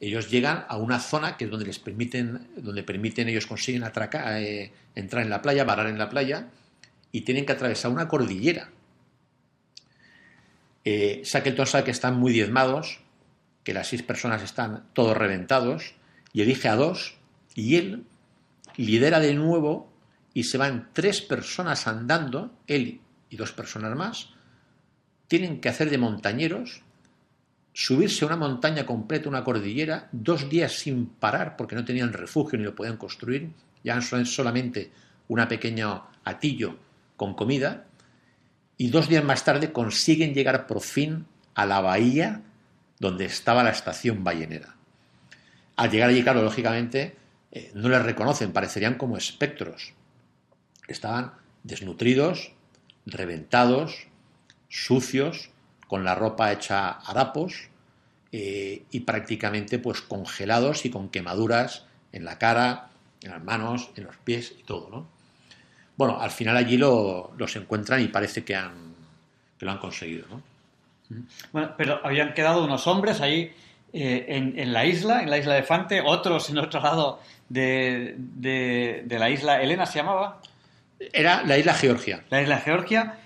Ellos llegan a una zona que es donde les permiten, donde permiten ellos consiguen atracar, eh, entrar en la playa, varar en la playa y tienen que atravesar una cordillera. Eh, Shackleton sabe que están muy diezmados, que las seis personas están todos reventados y elige a dos y él lidera de nuevo y se van tres personas andando, él y dos personas más, tienen que hacer de montañeros, subirse a una montaña completa, una cordillera, dos días sin parar porque no tenían refugio ni lo podían construir, ya solamente una pequeño atillo con comida, y dos días más tarde consiguen llegar por fin a la bahía donde estaba la estación ballenera. Al llegar allí, claro, lógicamente, eh, no les reconocen, parecerían como espectros. Estaban desnutridos, reventados, sucios, con la ropa hecha harapos, eh, y prácticamente pues congelados y con quemaduras en la cara, en las manos, en los pies y todo, ¿no? Bueno, al final allí lo, los encuentran y parece que, han, que lo han conseguido, ¿no? Bueno, pero habían quedado unos hombres ahí eh, en, en, la isla, en la isla de Fante, otros en otro lado de, de, de, la isla. ¿Elena se llamaba? Era la isla Georgia. La isla Georgia.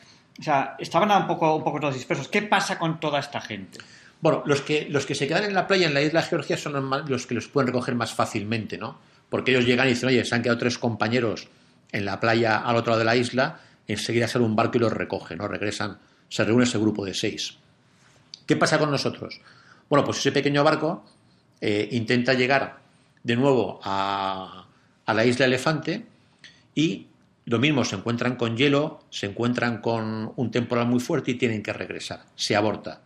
O sea, estaban un poco, un poco todos dispersos. ¿Qué pasa con toda esta gente? Bueno, los que, los que se quedan en la playa en la isla Georgia son los que los pueden recoger más fácilmente, ¿no? Porque ellos llegan y dicen, oye, se han quedado tres compañeros en la playa al otro lado de la isla, enseguida sale un barco y los recoge, ¿no? Regresan, se reúne ese grupo de seis. ¿Qué pasa con nosotros? Bueno, pues ese pequeño barco eh, intenta llegar de nuevo a, a, la isla Elefante y lo mismo, se encuentran con hielo, se encuentran con un temporal muy fuerte y tienen que regresar. Se aborta.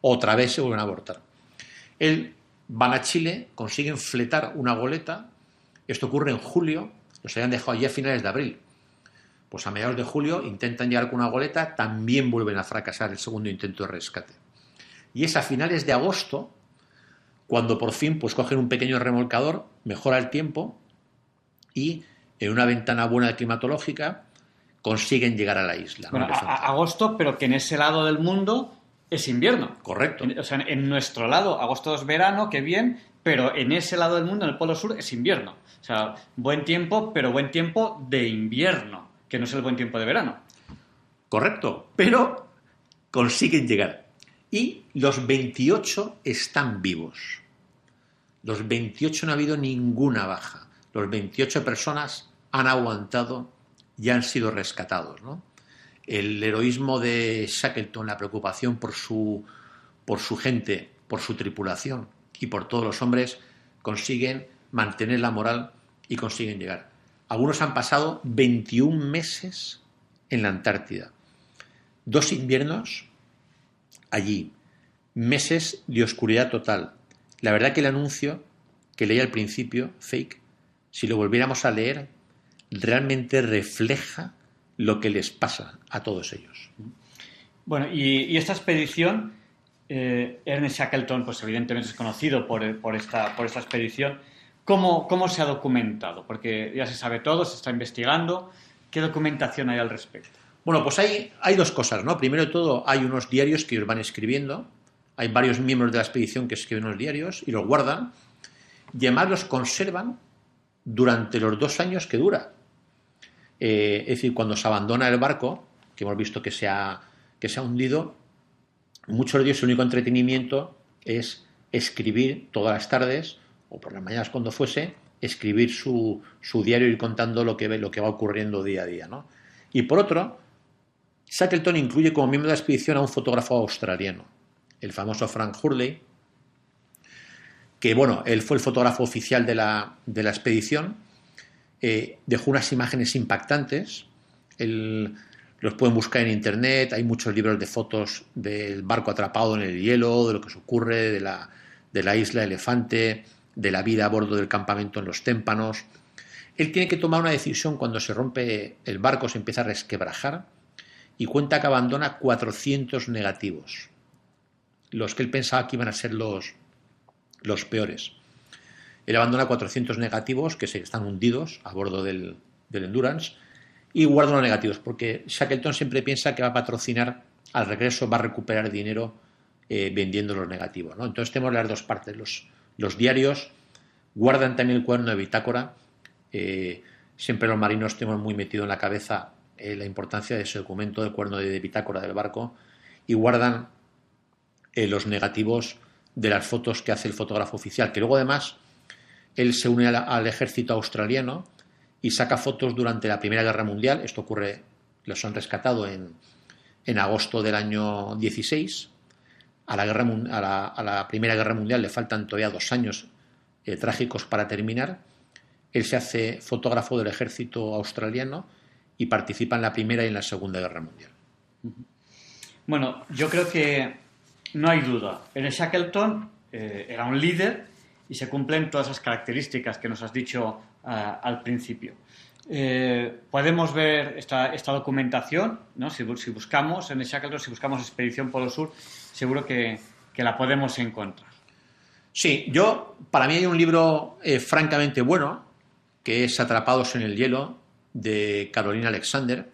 Otra vez se vuelven a abortar. Él van a Chile, consiguen fletar una goleta. Esto ocurre en julio, los habían dejado allí a finales de abril. Pues a mediados de julio intentan llegar con una goleta, también vuelven a fracasar el segundo intento de rescate. Y es a finales de agosto cuando por fin pues cogen un pequeño remolcador, mejora el tiempo y en una ventana buena de climatológica consiguen llegar a la isla. Bueno, a, a agosto, pero que en ese lado del mundo es invierno. Correcto. En, o sea, en nuestro lado, agosto es verano, qué bien, pero en ese lado del mundo, en el Polo Sur, es invierno. O sea, buen tiempo, pero buen tiempo de invierno, que no es el buen tiempo de verano. Correcto, pero consiguen llegar. Y los 28 están vivos. Los 28 no ha habido ninguna baja. Los 28 personas han aguantado y han sido rescatados. El heroísmo de Shackleton, la preocupación por su, por su gente, por su tripulación y por todos los hombres, consiguen mantener la moral y consiguen llegar. Algunos han pasado 21 meses en la Antártida, dos inviernos allí, meses de oscuridad total. La verdad que el anuncio que leí al principio, fake, si lo volviéramos a leer, realmente refleja lo que les pasa a todos ellos. Bueno, y, y esta expedición, eh, Ernest Shackleton, pues evidentemente es conocido por, por, esta, por esta expedición. ¿Cómo, ¿Cómo se ha documentado? Porque ya se sabe todo, se está investigando. ¿Qué documentación hay al respecto? Bueno, pues hay, hay dos cosas, ¿no? Primero de todo, hay unos diarios que ellos van escribiendo. Hay varios miembros de la expedición que escriben los diarios y los guardan. Y además los conservan durante los dos años que dura. Eh, es decir, cuando se abandona el barco, que hemos visto que se ha, que se ha hundido, muchos de ellos su único entretenimiento es escribir todas las tardes o por las mañanas cuando fuese, escribir su, su diario y ir contando lo que, lo que va ocurriendo día a día. ¿no? Y por otro, Shackleton incluye como miembro de la expedición a un fotógrafo australiano, el famoso Frank Hurley, que bueno, él fue el fotógrafo oficial de la, de la expedición, eh, dejó unas imágenes impactantes, los pueden buscar en internet, hay muchos libros de fotos del barco atrapado en el hielo, de lo que se ocurre, de la, de la isla Elefante, de la vida a bordo del campamento en los témpanos. Él tiene que tomar una decisión cuando se rompe el barco, se empieza a resquebrajar y cuenta que abandona 400 negativos, los que él pensaba que iban a ser los, los peores. Él abandona 400 negativos que se están hundidos a bordo del, del Endurance y guarda los negativos porque Shackleton siempre piensa que va a patrocinar al regreso, va a recuperar dinero eh, vendiendo los negativos. ¿no? Entonces tenemos las dos partes. Los, los diarios guardan también el cuaderno de bitácora. Eh, siempre los marinos tenemos muy metido en la cabeza eh, la importancia de ese documento del cuaderno de, bitácora del barco y guardan los negativos de las fotos que hace el fotógrafo oficial, que luego además él se une al, ejército australiano y saca fotos durante la Primera Guerra Mundial. Esto ocurre, los han rescatado en, en agosto del año 16. A la, Primera Guerra Mundial le faltan todavía dos años eh, trágicos para terminar. Él se hace fotógrafo del ejército australiano y participa en la Primera y en la Segunda Guerra Mundial. Bueno, yo creo que no hay duda. En Shackleton eh, era un líder y se cumplen todas esas características que nos has dicho uh, al principio. Eh, podemos ver esta, esta documentación, ¿no? si, buscamos en Shackleton, si buscamos Expedición Polo Sur, seguro que, que la podemos encontrar. Sí, yo, para mí hay un libro eh, francamente bueno, que es Atrapados en el Hielo, de Carolina Alexander,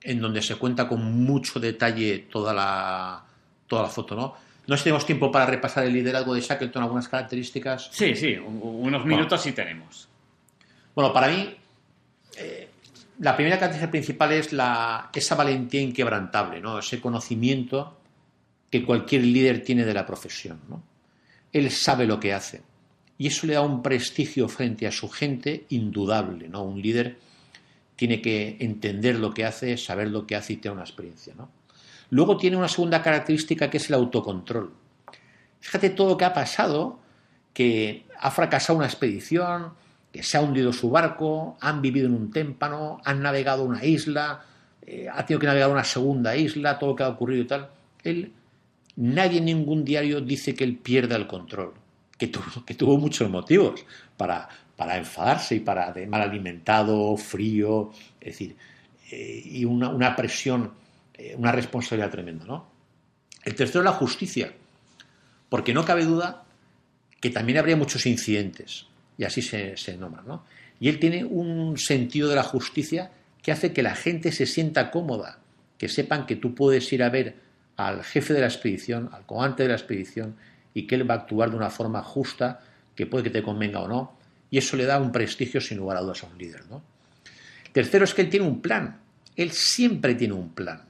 en donde se cuenta con mucho detalle toda la, toda la foto, ¿no? No sé si tenemos tiempo para repasar el liderazgo de Shackleton, algunas características. Sí, sí, unos minutos sí tenemos. Bueno, para mí, eh, la primera característica principal es la, esa valentía inquebrantable, ¿no? ese conocimiento que cualquier líder tiene de la profesión. ¿no? Él sabe lo que hace. Y eso le da un prestigio frente a su gente indudable. ¿no? Un líder tiene que entender lo que hace, saber lo que hace y tener una experiencia. ¿no? Luego tiene una segunda característica que es el autocontrol. Fíjate todo lo que ha pasado, que ha fracasado una expedición, que se ha hundido su barco, han vivido en un témpano, han navegado una isla, eh, ha tenido que navegar una segunda isla, todo lo que ha ocurrido y tal. Él Nadie en ningún diario dice que él pierda el control, que tuvo, que tuvo muchos motivos para, para enfadarse y para de mal alimentado, frío, es decir, eh, y una, presión, eh, una responsabilidad tremenda. ¿no? El tercero la justicia, porque no cabe duda que también habría muchos incidentes, y así se, se. ¿no? Y él tiene un sentido de la justicia que hace que la gente se sienta cómoda, que sepan que tú puedes ir a ver al jefe de la expedición, al comandante de la expedición, y que él va a actuar de una forma justa, que puede que te convenga o no, y eso le da un prestigio sin lugar a dudas a un líder. ¿no? Tercero es que él tiene un plan, él siempre tiene un plan.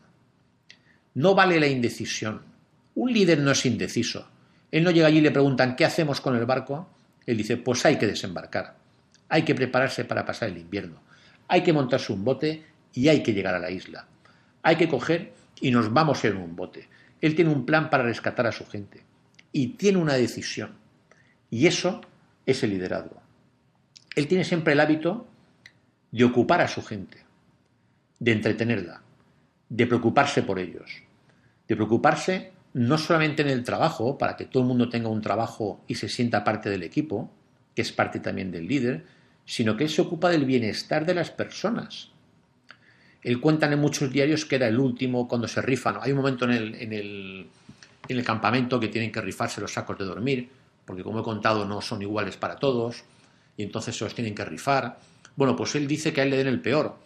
No vale la indecisión. Un líder no es indeciso. Él no llega allí y le preguntan ¿qué hacemos con el barco? Él dice, pues hay que desembarcar, hay que prepararse para pasar el invierno, hay que montarse un bote y hay que llegar a la isla. Hay que coger y nos vamos en un bote. Él tiene un plan para rescatar a su gente y tiene una decisión. Y eso es el liderazgo. Él tiene siempre el hábito de ocupar a su gente, de entretenerla, de preocuparse por ellos, de preocuparse no solamente en el trabajo, para que todo el mundo tenga un trabajo y se sienta parte del equipo, que es parte también del líder, sino que él se ocupa del bienestar de las personas, él cuenta en muchos diarios que era el último cuando se rifan. Hay un momento en el, en el, en el campamento que tienen que rifarse los sacos de dormir, porque como he contado no son iguales para todos, y entonces se los tienen que rifar. Bueno, pues él dice que a él le den el peor.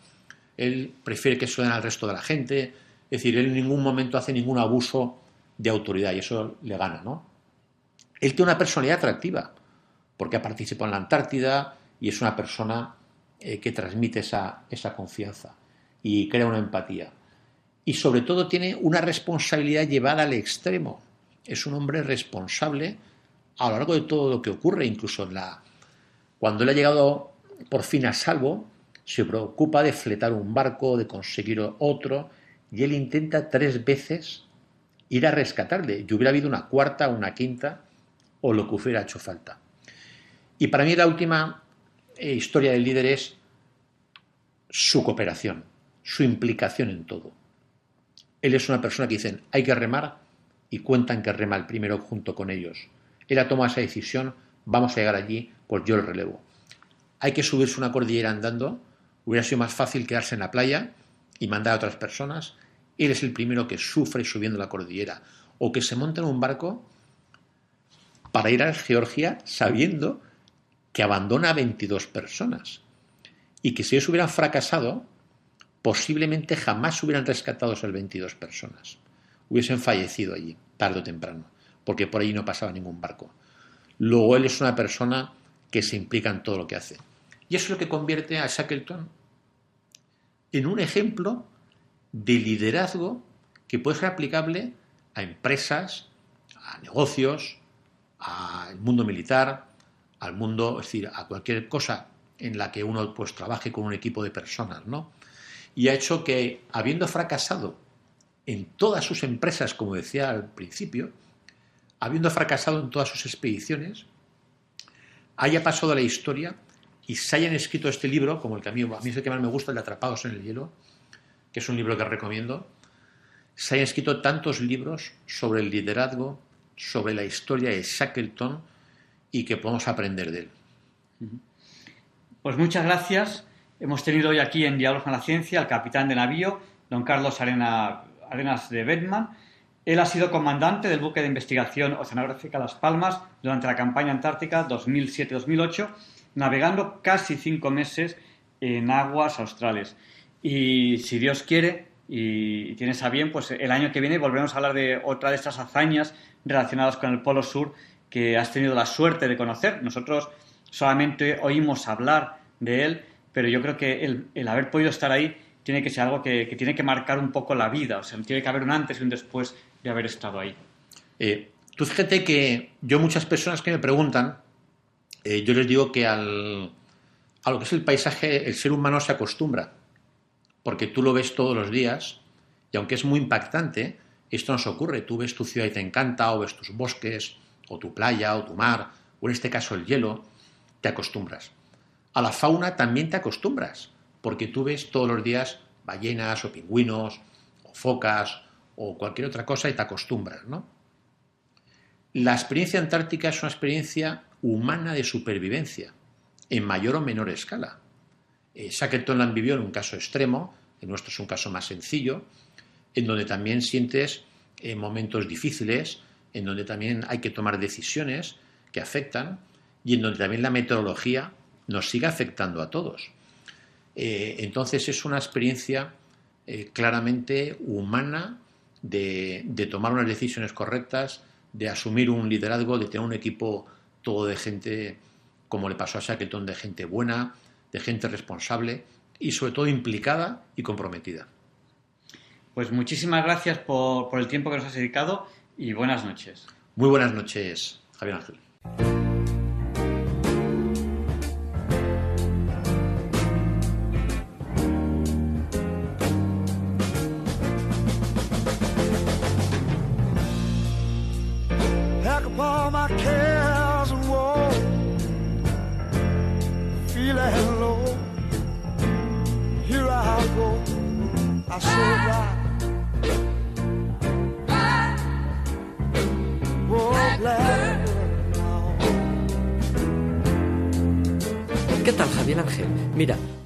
Él prefiere que suenen al resto de la gente, es decir, él en ningún momento hace ningún abuso de autoridad y eso le gana, ¿no? Él tiene una personalidad atractiva, porque ha participado en la Antártida y es una persona eh, que transmite esa, esa confianza y crea una empatía. Y sobre todo tiene una responsabilidad llevada al extremo. Es un hombre responsable a lo largo de todo lo que ocurre, incluso en la... cuando él ha llegado por fin a salvo, se preocupa de fletar un barco, de conseguir otro, y él intenta tres veces ir a rescatarle. Y hubiera habido una cuarta, una quinta, o lo que hubiera hecho falta. Y para mí la última eh, historia del líder es su cooperación su implicación en todo. Él es una persona que dicen hay que remar y cuentan que rema el primero junto con ellos. Él ha tomado esa decisión, vamos a llegar allí, pues yo el relevo. Hay que subirse una cordillera andando, hubiera sido más fácil quedarse en la playa y mandar a otras personas. Él es el primero que sufre subiendo la cordillera o que se monta en un barco para ir a Georgia sabiendo que abandona a 22 personas y que si ellos hubieran fracasado, posiblemente jamás hubieran rescatado a esas 22 personas. Hubiesen fallecido allí, tarde o temprano, porque por allí no pasaba ningún barco. Luego él es una persona que se implica en todo lo que hace. Y eso es lo que convierte a Shackleton en un ejemplo de liderazgo que puede ser aplicable a empresas, a negocios, al mundo militar, al mundo, es decir, a cualquier cosa en la que uno pues trabaje con un equipo de personas, ¿no? y ha hecho que, habiendo fracasado en todas sus empresas, como decía al principio, habiendo fracasado en todas sus expediciones, haya pasado a la historia y se hayan escrito este libro, como el que a mí, a mí es el que más me gusta, el de Atrapados en el Hielo, que es un libro que recomiendo, se hayan escrito tantos libros sobre el liderazgo, sobre la historia de Shackleton y que podamos aprender de él. Pues muchas gracias. Hemos tenido hoy aquí en Diálogos con la Ciencia al capitán de navío, don Carlos Arenas de Bedman, Él ha sido comandante del buque de investigación oceanográfica Las Palmas durante la campaña antártica 2007-2008, navegando casi cinco meses en aguas australes. Y si Dios quiere y tienes a bien, pues el año que viene volveremos a hablar de otra de estas hazañas relacionadas con el Polo Sur que has tenido la suerte de conocer. Nosotros solamente oímos hablar de él, pero yo creo que el, haber podido estar ahí tiene que ser algo que, tiene que marcar un poco la vida, o sea, tiene que haber un antes y un después de haber estado ahí. Eh, tú fíjate que yo muchas personas que me preguntan, eh, yo les digo que al, a lo que es el paisaje el ser humano se acostumbra, porque tú lo ves todos los días y aunque es muy impactante, esto nos ocurre. Tú ves tu ciudad y te encanta, o ves tus bosques, o tu playa, o tu mar, o en este caso el hielo, te acostumbras. A la fauna también te acostumbras, porque tú ves todos los días ballenas o pingüinos, o focas, o cualquier otra cosa y te acostumbras, ¿no? La experiencia antártica es una experiencia humana de supervivencia, en mayor o menor escala. Eh, Shackleton la vivió en un caso extremo, el nuestro es un caso más sencillo, en donde también sientes eh, momentos difíciles, en donde también hay que tomar decisiones que afectan y en donde también la meteorología nos sigue afectando a todos. Eh, entonces es una experiencia claramente humana de, de, tomar unas decisiones correctas, de asumir un liderazgo, de tener un equipo todo de gente, como le pasó a Shackleton, de gente buena, de gente responsable y sobre todo implicada y comprometida. Pues muchísimas gracias por, por el tiempo que nos has dedicado y buenas noches. Muy buenas noches, Javier Ángel.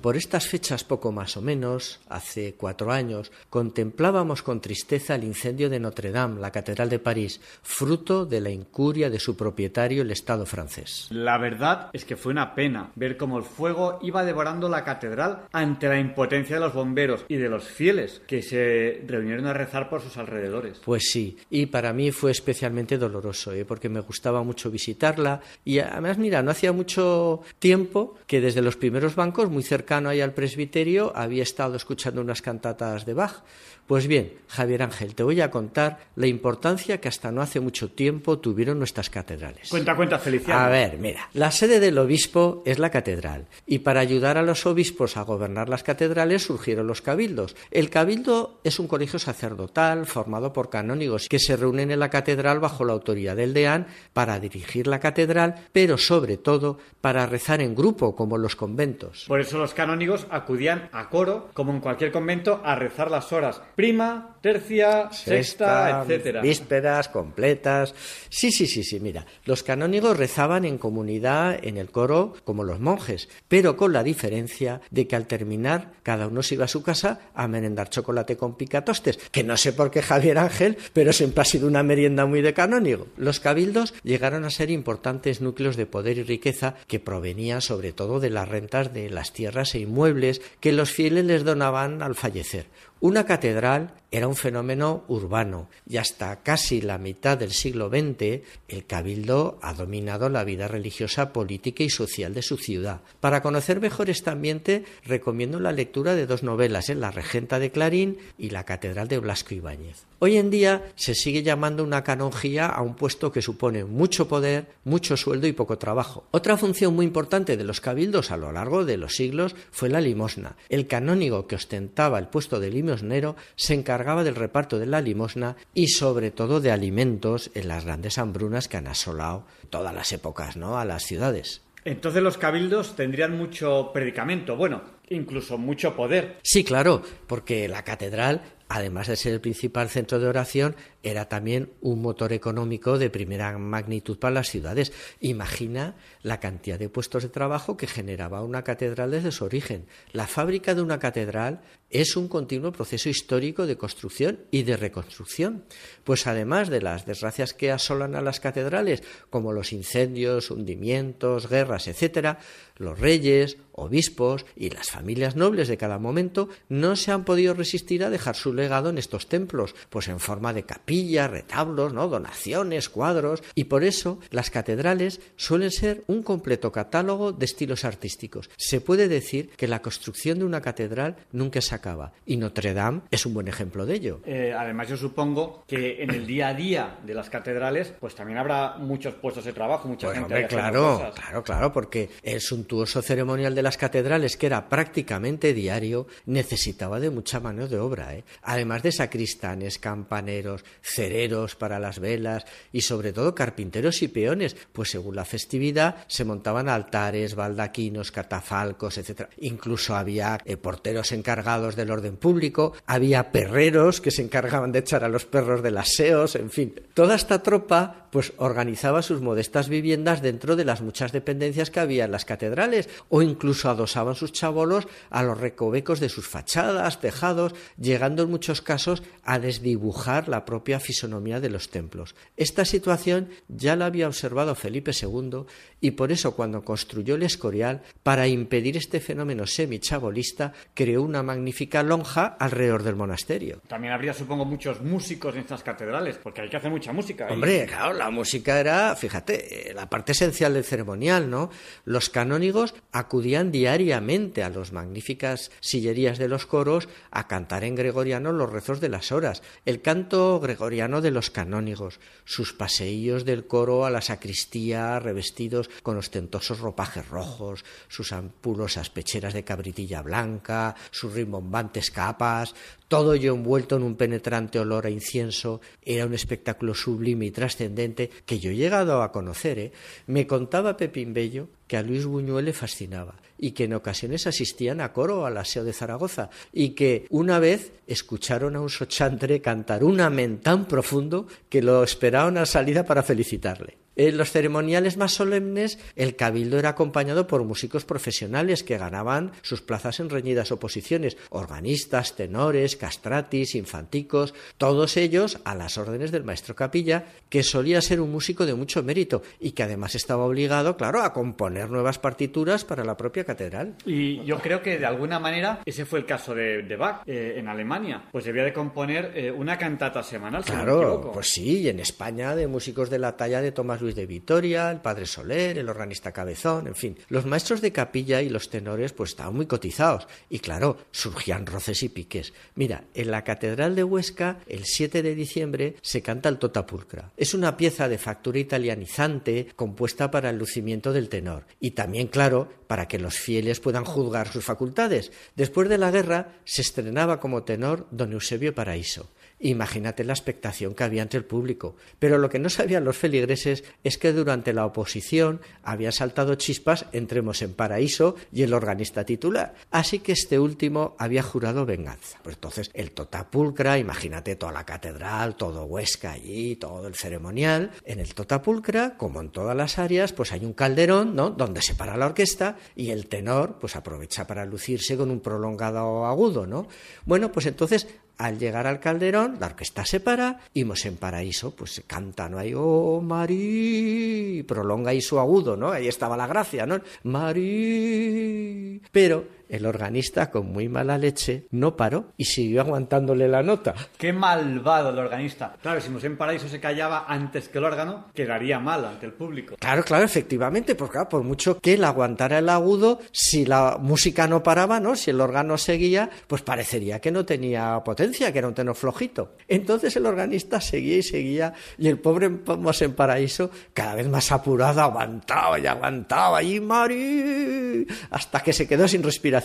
Por estas fechas poco más o menos, hace cuatro años, contemplábamos con tristeza el incendio de Notre Dame, la Catedral de París, fruto de la incuria de su propietario, el Estado francés. La verdad es que fue una pena ver cómo el fuego iba devorando la catedral ante la impotencia de los bomberos y de los fieles que se reunieron a rezar por sus alrededores. Pues sí, y para mí fue especialmente doloroso, ¿eh? porque me gustaba mucho visitarla y además, mira, no hacía mucho tiempo que desde los primeros bancos, muy cerca ahí al presbiterio había estado escuchando unas cantatas de Bach. Pues bien, Javier Ángel, te voy a contar la importancia que hasta no hace mucho tiempo tuvieron nuestras catedrales. Cuenta, cuenta, Feliciano. A ver, mira, la sede del obispo es la catedral y para ayudar a los obispos a gobernar las catedrales surgieron los cabildos. El cabildo es un colegio sacerdotal formado por canónigos que se reúnen en la catedral bajo la autoridad del deán para dirigir la catedral, pero sobre todo para rezar en grupo como en los conventos. Por eso los canónigos acudían a coro, como en cualquier convento, a rezar las horas prima, tercia, sexta, etcétera. Vísperas, completas. Sí, sí, sí, sí, mira. Los canónigos rezaban en comunidad, en el coro, como los monjes, pero con la diferencia de que al terminar cada uno se iba a su casa a merendar chocolate con picatostes, que no sé por qué Javier Ángel, pero siempre ha sido una merienda muy de canónigo. Los cabildos llegaron a ser importantes núcleos de poder y riqueza que provenían sobre todo de las rentas de las tierras e inmuebles que los fieles les donaban al fallecer. Una catedral era un fenómeno urbano y hasta casi la mitad del siglo XX el cabildo ha dominado la vida religiosa, política y social de su ciudad. Para conocer mejor este ambiente recomiendo la lectura de dos novelas, La Regenta de Clarín y La Catedral de Blasco Ibáñez. Hoy en día se sigue llamando una canonjía a un puesto que supone mucho poder, mucho sueldo y poco trabajo. Otra función muy importante de los cabildos a lo largo de los siglos fue la limosna. El canónigo que ostentaba el puesto de limosnero se encargaba del reparto de la limosna y sobre todo de alimentos en las grandes hambrunas que han asolado todas las épocas, ¿no? a las ciudades. Entonces los cabildos tendrían mucho predicamento, bueno, incluso mucho poder. Sí, claro, porque la catedral además de ser el principal centro de oración, era también un motor económico de primera magnitud para las ciudades. Imagina la cantidad de puestos de trabajo que generaba una catedral desde su origen. La fábrica de una catedral es un continuo proceso histórico de construcción y de reconstrucción. Pues además de las desgracias que asolan a las catedrales, como los incendios, hundimientos, guerras, etcétera, los reyes, obispos y las familias nobles de cada momento no se han podido resistir a dejar su legado en estos templos, pues en forma de capillas, retablos, ¿no? donaciones, cuadros, y por eso las catedrales suelen ser un completo catálogo de estilos artísticos. Se puede decir que la construcción de una catedral nunca se acaba, y Notre Dame es un buen ejemplo de ello. Eh, además, yo supongo que en el día a día de las catedrales, pues también habrá muchos puestos de trabajo, mucha Pues, gente. hombre, claro, cosas. claro, claro, porque el suntuoso ceremonial de las catedrales, que era prácticamente diario, necesitaba de mucha mano de obra. ¿eh? Además de sacristanes, campaneros, cereros para las velas y sobre todo carpinteros y peones, pues según la festividad se montaban altares, baldaquinos, catafalcos, etcétera. Incluso había eh, porteros encargados del orden público, había perreros que se encargaban de echar a los perros de las seos, en fin. Toda esta tropa pues organizaba sus modestas viviendas dentro de las muchas dependencias que había en las catedrales o incluso adosaban sus chabolos a los recovecos de sus fachadas, tejados, llegando en muchos casos a desdibujar la propia fisonomía de los templos. Esta situación ya la había observado Felipe II y por eso cuando construyó el Escorial, para impedir este fenómeno semichabolista, creó una magnífica lonja alrededor del monasterio. También habría, supongo, muchos músicos en estas catedrales, porque hay que hacer mucha música. Hombre, claro, la música era, fíjate, la parte esencial del ceremonial, ¿no? Los canónigos acudían diariamente a las magníficas sillerías de los coros a cantar en gregoriano los rezos de las horas, el canto gregoriano de los canónigos, sus paseillos del coro a la sacristía revestidos con ostentosos ropajes rojos, sus ampulosas pecheras de cabritilla blanca, sus rimbombantes capas, todo ello envuelto en un penetrante olor a incienso, era un espectáculo sublime y trascendente que yo he llegado a conocer. ¿eh? Me contaba Pepín Bello que a Luis Buñuel le fascinaba y que en ocasiones asistían a coro al aseo de Zaragoza y que una vez escucharon a un sochantre cantar un amén tan profundo que lo esperaron a salida para felicitarle. En los ceremoniales más solemnes, el cabildo era acompañado por músicos profesionales que ganaban sus plazas en reñidas oposiciones, organistas, tenores, castratis, infanticos, todos ellos a las órdenes del maestro capilla, que solía ser un músico de mucho mérito y que además estaba obligado, claro, a componer nuevas partituras para la propia catedral. Y yo creo que de alguna manera ese fue el caso de, de Bach eh, en Alemania. Pues debía de componer eh, una cantata semanal, si no me Claro, pues sí, y en España de músicos de la talla de Tomás Luis de Vitoria, el padre Soler, el organista Cabezón, en fin. Los maestros de capilla y los tenores pues estaban muy cotizados y claro, surgían roces y piques. Mira, en la Catedral de Huesca, el 7 de diciembre, se canta el Totapulcra. Es una pieza de factura italianizante compuesta para el lucimiento del tenor y también, claro, para que los fieles puedan juzgar sus facultades. Después de la guerra se estrenaba como tenor don Eusebio Paraíso. Imagínate la expectación que había entre el público. Pero lo que no sabían los feligreses es que durante la oposición había saltado chispas entre Mosén Paraíso y el organista titular. Así que este último había jurado venganza. Pues entonces el Totapulcra, imagínate toda la catedral, todo Huesca allí, todo el ceremonial. En el Totapulcra, como en todas las áreas, pues hay un calderón, ¿no? Donde se para la orquesta y el tenor, pues aprovecha para lucirse con un prolongado agudo, ¿no? Bueno, pues entonces al llegar al calderón, la orquesta se para y Mosén Paraíso pues canta, ¿no? Ahí, oh, Marí, prolonga ahí su agudo, ¿no? Ahí estaba la gracia, ¿no? Marí. Pero el organista, con muy mala leche, no paró y siguió aguantándole la nota. Qué malvado el organista. Claro, si Mosén Paraíso se callaba antes que el órgano, quedaría mal ante el público. Claro, claro, efectivamente, porque claro, por mucho que él aguantara el agudo, si la música no paraba, ¿no? Si el órgano seguía, pues parecería que no tenía potencia, que era un tenor flojito. Entonces el organista seguía y seguía, y el pobre Mosén Paraíso, cada vez más apurado, aguantaba y aguantaba, y Marí, hasta que se quedó sin respiración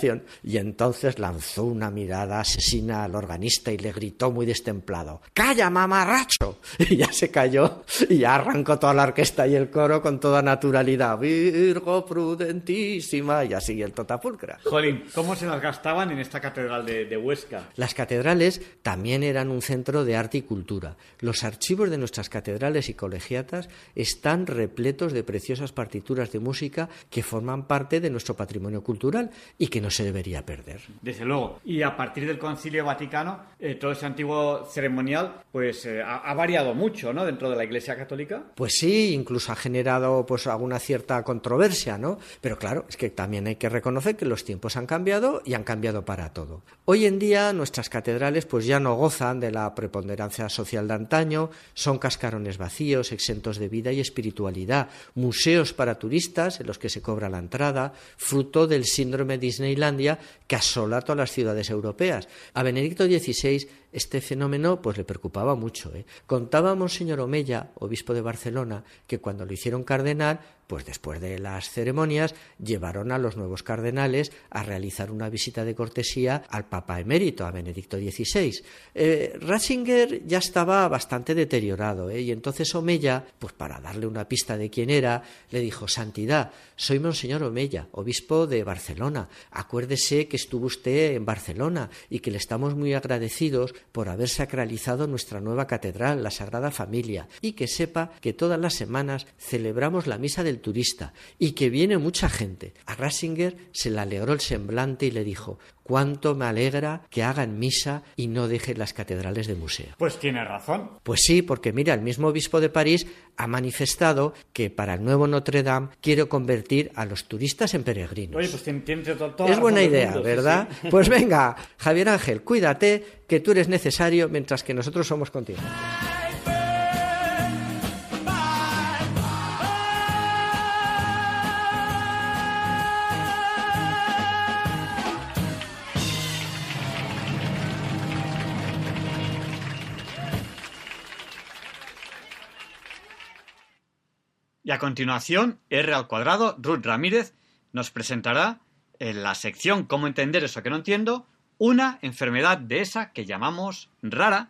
y entonces lanzó una mirada asesina al organista y le gritó muy destemplado ¡Calla, mamarracho! Y ya se cayó y ya arrancó toda la orquesta y el coro con toda naturalidad Virgo prudentísima y así el totapulcra. Jolín, ¿cómo se las gastaban en esta catedral de, de Huesca? Las catedrales también eran un centro de arte y cultura. Los archivos de nuestras catedrales y colegiatas están repletos de preciosas partituras de música que forman parte de nuestro patrimonio cultural y que no se debería perder. Desde luego. Y a partir del Concilio Vaticano, eh, todo ese antiguo ceremonial pues eh, ha, ha variado mucho, ¿no? Dentro de la Iglesia Católica. Pues sí, incluso ha generado pues alguna cierta controversia, ¿no? Pero claro, es que también hay que reconocer que los tiempos han cambiado y han cambiado para todo. Hoy en día nuestras catedrales pues ya no gozan de la preponderancia social de antaño, son cascarones vacíos, exentos de vida y espiritualidad, museos para turistas en los que se cobra la entrada, fruto del síndrome Disneylandia que asola todas las ciudades europeas. A Benedicto XVI este fenómeno pues le preocupaba mucho. ¿eh? Contaba Monseñor Omeya, obispo de Barcelona, que cuando lo hicieron cardenal, pues después de las ceremonias llevaron a los nuevos cardenales a realizar una visita de cortesía al Papa emérito, a Benedicto XVI. Eh, Ratzinger ya estaba bastante deteriorado ¿eh? y entonces Omeya, pues para darle una pista de quién era, le dijo, Santidad, soy Monseñor Omeya, obispo de Barcelona. Acuérdese que estuvo usted en Barcelona y que le estamos muy agradecidos por haber sacralizado nuestra nueva catedral, la Sagrada Familia, y que sepa que todas las semanas celebramos la misa del turista y que viene mucha gente. A Ratzinger se le alegró el semblante y le dijo cuánto me alegra que hagan misa y no dejen las catedrales de museo. Pues tiene razón. Pues sí, porque mira, el mismo obispo de París ha manifestado que para el nuevo Notre Dame quiere convertir a los turistas en peregrinos. Oye, pues tiene, Es buena idea, mundo, sí, ¿verdad? sí. Pues venga, Javier Ángel, cuídate, que tú eres necesario mientras que nosotros somos contigo. A continuación, R al cuadrado, Ruth Ramírez, nos presentará en la sección Cómo entender eso que no entiendo, una enfermedad de esa que llamamos rara.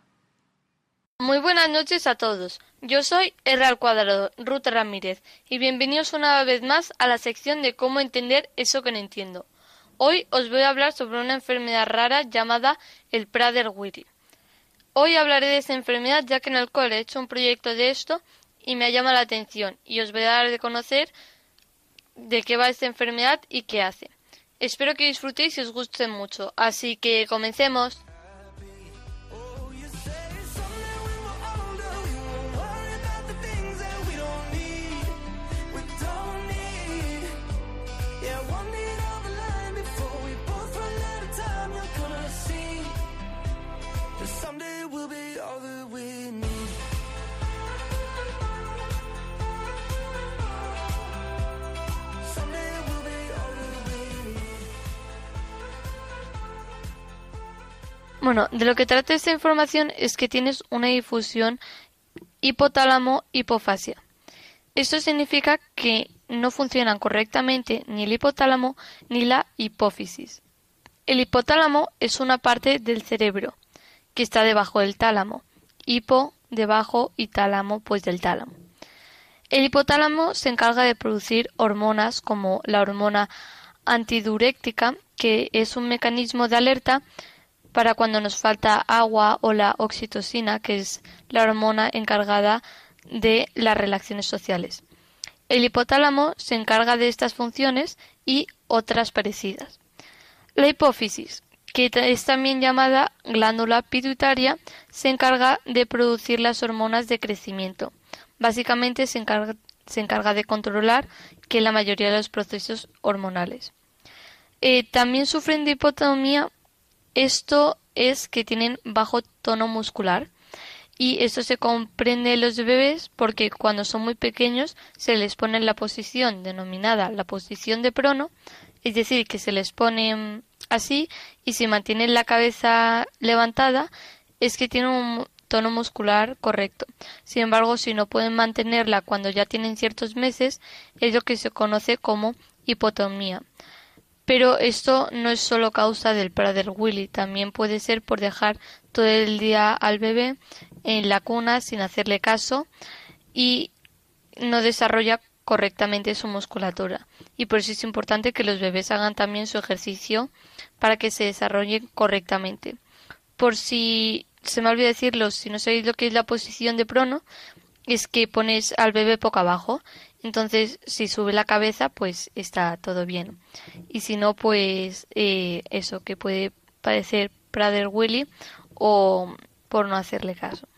Muy buenas noches a todos. Yo soy R al cuadrado, Ruth Ramírez, y bienvenidos una vez más a la sección de cómo entender eso que no entiendo. Hoy os voy a hablar sobre una enfermedad rara llamada el Prader-Willi. Hoy hablaré de esta enfermedad ya que en el cole he hecho un proyecto de esto y me ha llamado la atención y os voy a dar de conocer de qué va esta enfermedad y qué hace. Espero que disfrutéis y os guste mucho, así que comencemos. Bueno, de lo que trata esta información es que tienes una difusión hipotálamo-hipofasia. Esto significa que no funcionan correctamente ni el hipotálamo ni la hipófisis. El hipotálamo es una parte del cerebro que está debajo del tálamo. Hipo, debajo y tálamo, pues del tálamo. El hipotálamo se encarga de producir hormonas como la hormona antidiurética, que es un mecanismo de alerta para cuando nos falta agua o la oxitocina, que es la hormona encargada de las relaciones sociales. El hipotálamo se encarga de estas funciones y otras parecidas. La hipófisis, que es también llamada glándula pituitaria, se encarga de producir las hormonas de crecimiento. Básicamente se encarga, se encarga de controlar que la mayoría de los procesos hormonales. Eh, también sufren de hipotomía. Esto es que tienen bajo tono muscular. Y esto se comprende en los bebés porque cuando son muy pequeños se les pone en la posición denominada la posición de prono, es decir, que se les pone mm, así y si mantienen la cabeza levantada es que tienen un tono muscular correcto. Sin embargo, si no pueden mantenerla cuando ya tienen ciertos meses, es lo que se conoce como hipotomía. Pero esto no es solo causa del Prader-Willi, también puede ser por dejar todo el día al bebé en la cuna sin hacerle caso y no desarrolla correctamente su musculatura. Y por eso es importante que los bebés hagan también su ejercicio para que se desarrollen correctamente. Por si se me olvida decirlo, si no sabéis lo que es la posición de prono, es que pones al bebé poco abajo. Entonces, si sube la cabeza, pues está todo bien. Y si no, pues eh, eso, que puede parecer Prader-Willi o por no hacerle caso.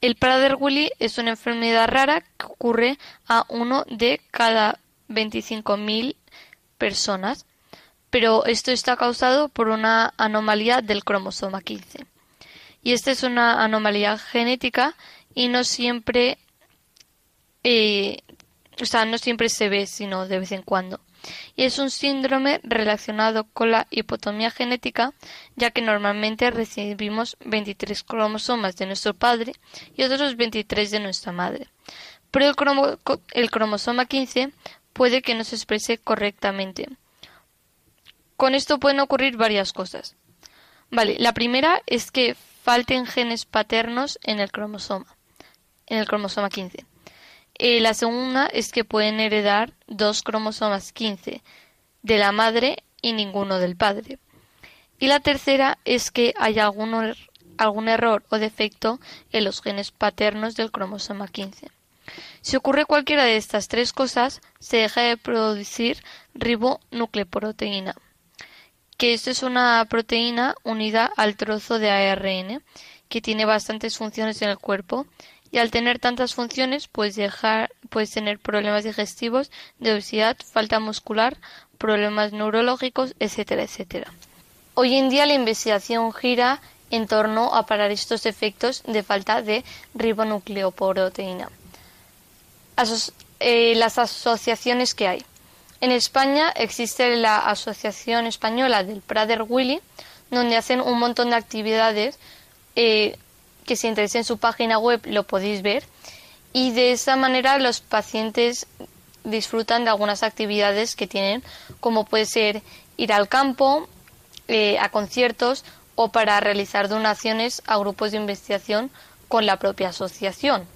El Prader-Willi es una enfermedad rara que ocurre a uno de cada 25.000 personas, pero esto está causado por una anomalía del cromosoma 15. Y esta es una anomalía genética y no siempre, o sea, no siempre se ve, sino de vez en cuando. Y es un síndrome relacionado con la hipotomía genética, ya que normalmente recibimos 23 cromosomas de nuestro padre y otros 23 de nuestra madre. Pero el, el cromosoma 15 puede que no se exprese correctamente. Con esto pueden ocurrir varias cosas. Vale, la primera es que falten genes paternos en el cromosoma, en el cromosoma 15. La segunda es que pueden heredar dos cromosomas 15 de la madre y ninguno del padre. Y la tercera es que haya algún, er- algún error o defecto en los genes paternos del cromosoma 15. Si ocurre cualquiera de estas tres cosas, se deja de producir ribonucleoproteína, que esto es una proteína unida al trozo de ARN que tiene bastantes funciones en el cuerpo y al tener tantas funciones puedes dejar puedes tener problemas digestivos, de obesidad, falta muscular, problemas neurológicos, etcétera, etcétera. Hoy en día la investigación gira en torno a parar estos efectos de falta de ribonucleoproteína. Eh, las asociaciones que hay. En España existe la Asociación Española del Prader-Willi, donde hacen un montón de actividades eh, que si entráis en su página web lo podéis ver. Y de esa manera los pacientes disfrutan de algunas actividades que tienen, como puede ser ir al campo, eh, a conciertos o para realizar donaciones a grupos de investigación con la propia asociación.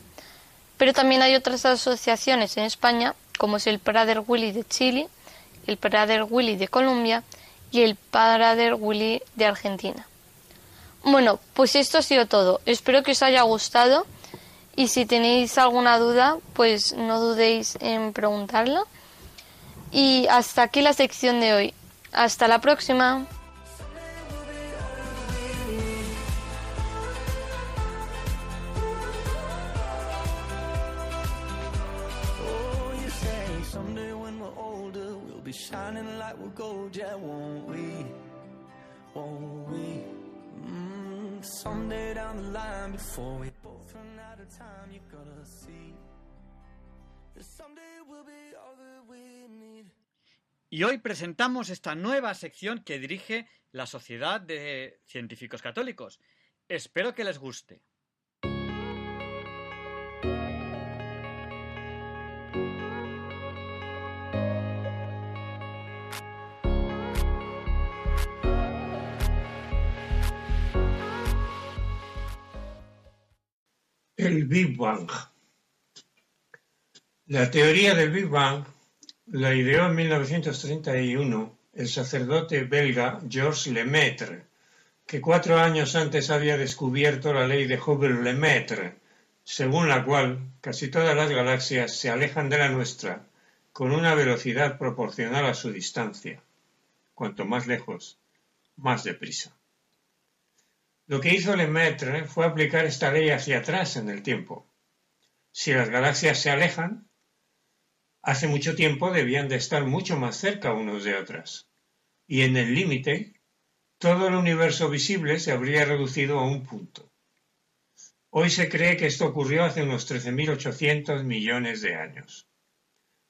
Pero también hay otras asociaciones en España, como es el Prader Willy de Chile, el Prader Willy de Colombia y el Prader Willy de Argentina. Bueno, pues esto ha sido todo. Espero que os haya gustado y si tenéis alguna duda, pues no dudéis en preguntarla. Y hasta aquí la sección de hoy. Hasta la próxima. Oh, someday down the line, before we both run out of time, you're gonna see that someday we'll be all that we need. Y hoy presentamos esta nueva sección que dirige la Sociedad de Científicos Católicos. Espero que les guste. El Big Bang. La teoría del Big Bang la ideó en 1931 el sacerdote belga Georges Lemaitre, que cuatro años antes había descubierto la ley de Hubble-Lemaitre, según la cual casi todas las galaxias se alejan de la nuestra con una velocidad proporcional a su distancia. Cuanto más lejos, más deprisa. Lo que hizo Lemaitre fue aplicar esta ley hacia atrás en el tiempo. Si las galaxias se alejan, hace mucho tiempo debían de estar mucho más cerca unos de otras. Y en el límite, todo el universo visible se habría reducido a un punto. Hoy se cree que esto ocurrió hace unos 13.800 millones de años.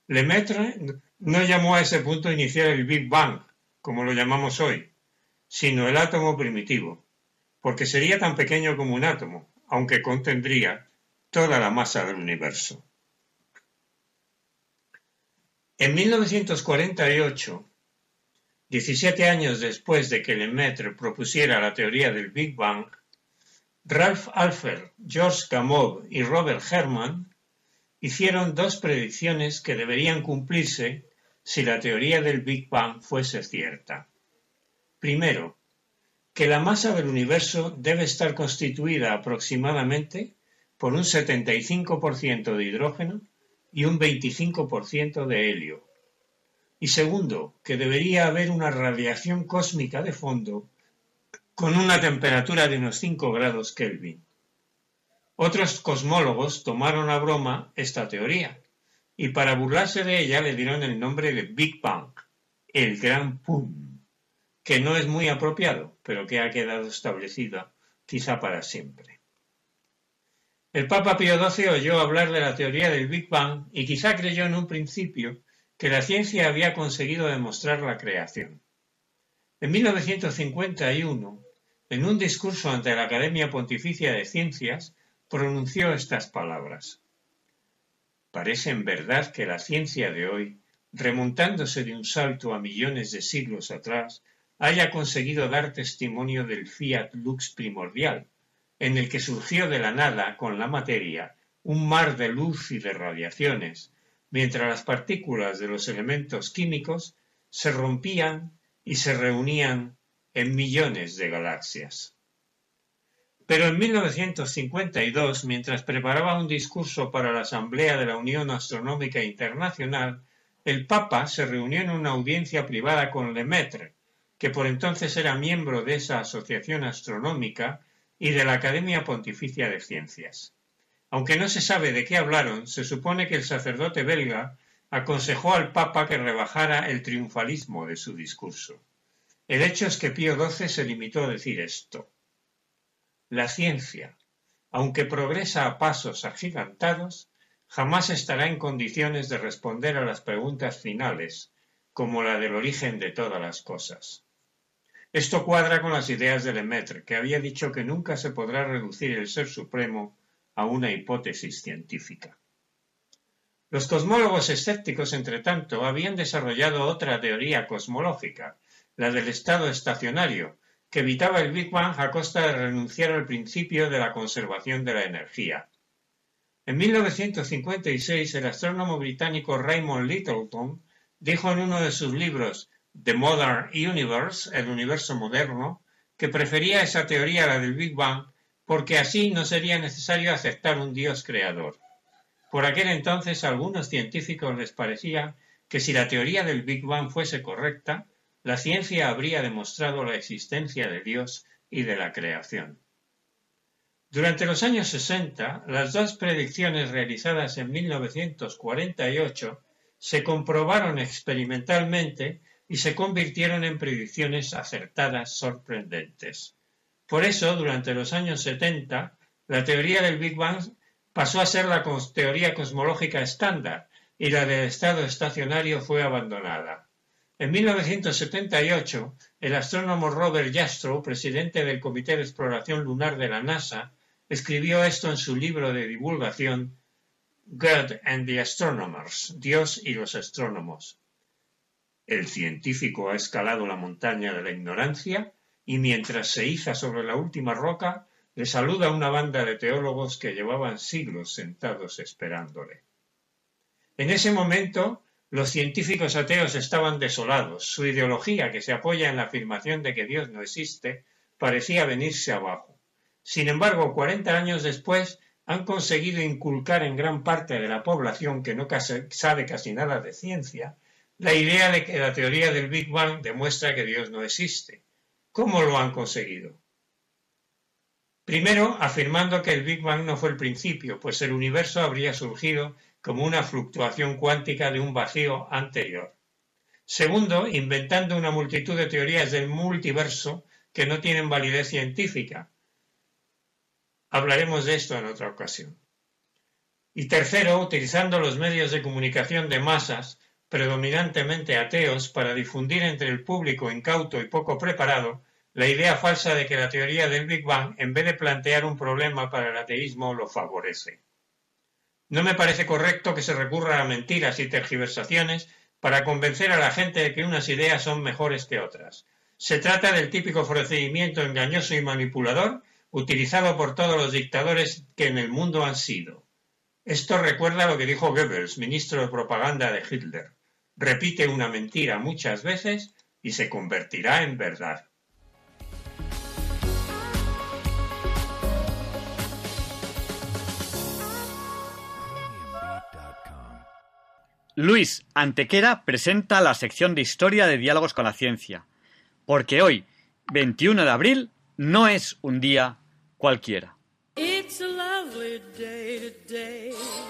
Lemaitre no llamó a ese punto inicial el Big Bang, como lo llamamos hoy, sino el átomo primitivo, porque sería tan pequeño como un átomo, aunque contendría toda la masa del universo. En 1948, 17 años después de que Lemaitre propusiera la teoría del Big Bang, Ralph Alpher, George Gamow y Robert Herman hicieron dos predicciones que deberían cumplirse si la teoría del Big Bang fuese cierta. Primero, que la masa del universo debe estar constituida aproximadamente por un 75% de hidrógeno y un 25% de helio. Y segundo, que debería haber una radiación cósmica de fondo con una temperatura de unos 5 grados Kelvin. Otros cosmólogos tomaron a broma esta teoría y para burlarse de ella le dieron el nombre de Big Bang, el gran pum, que no es muy apropiado, pero que ha quedado establecido quizá para siempre. El Papa Pío XII oyó hablar de la teoría del Big Bang y quizá creyó en un principio que la ciencia había conseguido demostrar la creación. En 1951, en un discurso ante la Academia Pontificia de Ciencias, pronunció estas palabras. Parece en verdad que la ciencia de hoy, remontándose de un salto a millones de siglos atrás, haya conseguido dar testimonio del fiat lux primordial, en el que surgió de la nada con la materia un mar de luz y de radiaciones, mientras las partículas de los elementos químicos se rompían y se reunían en millones de galaxias. Pero en 1952, mientras preparaba un discurso para la Asamblea de la Unión Astronómica Internacional, el Papa se reunió en una audiencia privada con Lemaitre, que por entonces era miembro de esa asociación astronómica y de la Academia Pontificia de Ciencias. Aunque no se sabe de qué hablaron, se supone que el sacerdote belga aconsejó al Papa que rebajara el triunfalismo de su discurso. El hecho es que Pío XII se limitó a decir esto. La ciencia, aunque progresa a pasos agigantados, jamás estará en condiciones de responder a las preguntas finales, como la del origen de todas las cosas. Esto cuadra con las ideas de Lemaitre, que había dicho que nunca se podrá reducir el ser supremo a una hipótesis científica. Los cosmólogos escépticos, entre tanto, habían desarrollado otra teoría cosmológica, la del estado estacionario, que evitaba el Big Bang a costa de renunciar al principio de la conservación de la energía. En 1956, el astrónomo británico Raymond Littleton dijo en uno de sus libros The Modern Universe, el universo moderno, que prefería esa teoría a la del Big Bang porque así no sería necesario aceptar un Dios creador. Por aquel entonces a algunos científicos les parecía que si la teoría del Big Bang fuese correcta, la ciencia habría demostrado la existencia de Dios y de la creación. Durante los años 60, las dos predicciones realizadas en 1948 se comprobaron experimentalmente y se convirtieron en predicciones acertadas sorprendentes. Por eso, durante los años 70, la teoría del Big Bang pasó a ser la teoría cosmológica estándar y la del estado estacionario fue abandonada. En 1978, el astrónomo Robert Jastrow, presidente del Comité de Exploración Lunar de la NASA, escribió esto en su libro de divulgación God and the Astronomers, Dios y los astrónomos. El científico ha escalado la montaña de la ignorancia y mientras se iza sobre la última roca, le saluda una banda de teólogos que llevaban siglos sentados esperándole. En ese momento, los científicos ateos estaban desolados. Su ideología, que se apoya en la afirmación de que Dios no existe, parecía venirse abajo. Sin embargo, cuarenta años después, han conseguido inculcar en gran parte de la población que no sabe casi nada de ciencia la idea de que la teoría del Big Bang demuestra que Dios no existe. ¿Cómo lo han conseguido? Primero, afirmando que el Big Bang no fue el principio, pues el universo habría surgido como una fluctuación cuántica de un vacío anterior. Segundo, inventando una multitud de teorías del multiverso que no tienen validez científica. Hablaremos de esto en otra ocasión. Y tercero, utilizando los medios de comunicación de masas, predominantemente ateos, para difundir entre el público incauto y poco preparado la idea falsa de que la teoría del Big Bang, en vez de plantear un problema para el ateísmo, lo favorece. No me parece correcto que se recurra a mentiras y tergiversaciones para convencer a la gente de que unas ideas son mejores que otras. Se trata del típico procedimiento engañoso y manipulador utilizado por todos los dictadores que en el mundo han sido. Esto recuerda lo que dijo Goebbels, ministro de propaganda de Hitler. Repite una mentira muchas veces y se convertirá en verdad. Luis Antequera presenta la sección de Historia de Diálogos con la Ciencia, porque hoy, 21 de abril, no es un día cualquiera. It's a lovely day today, and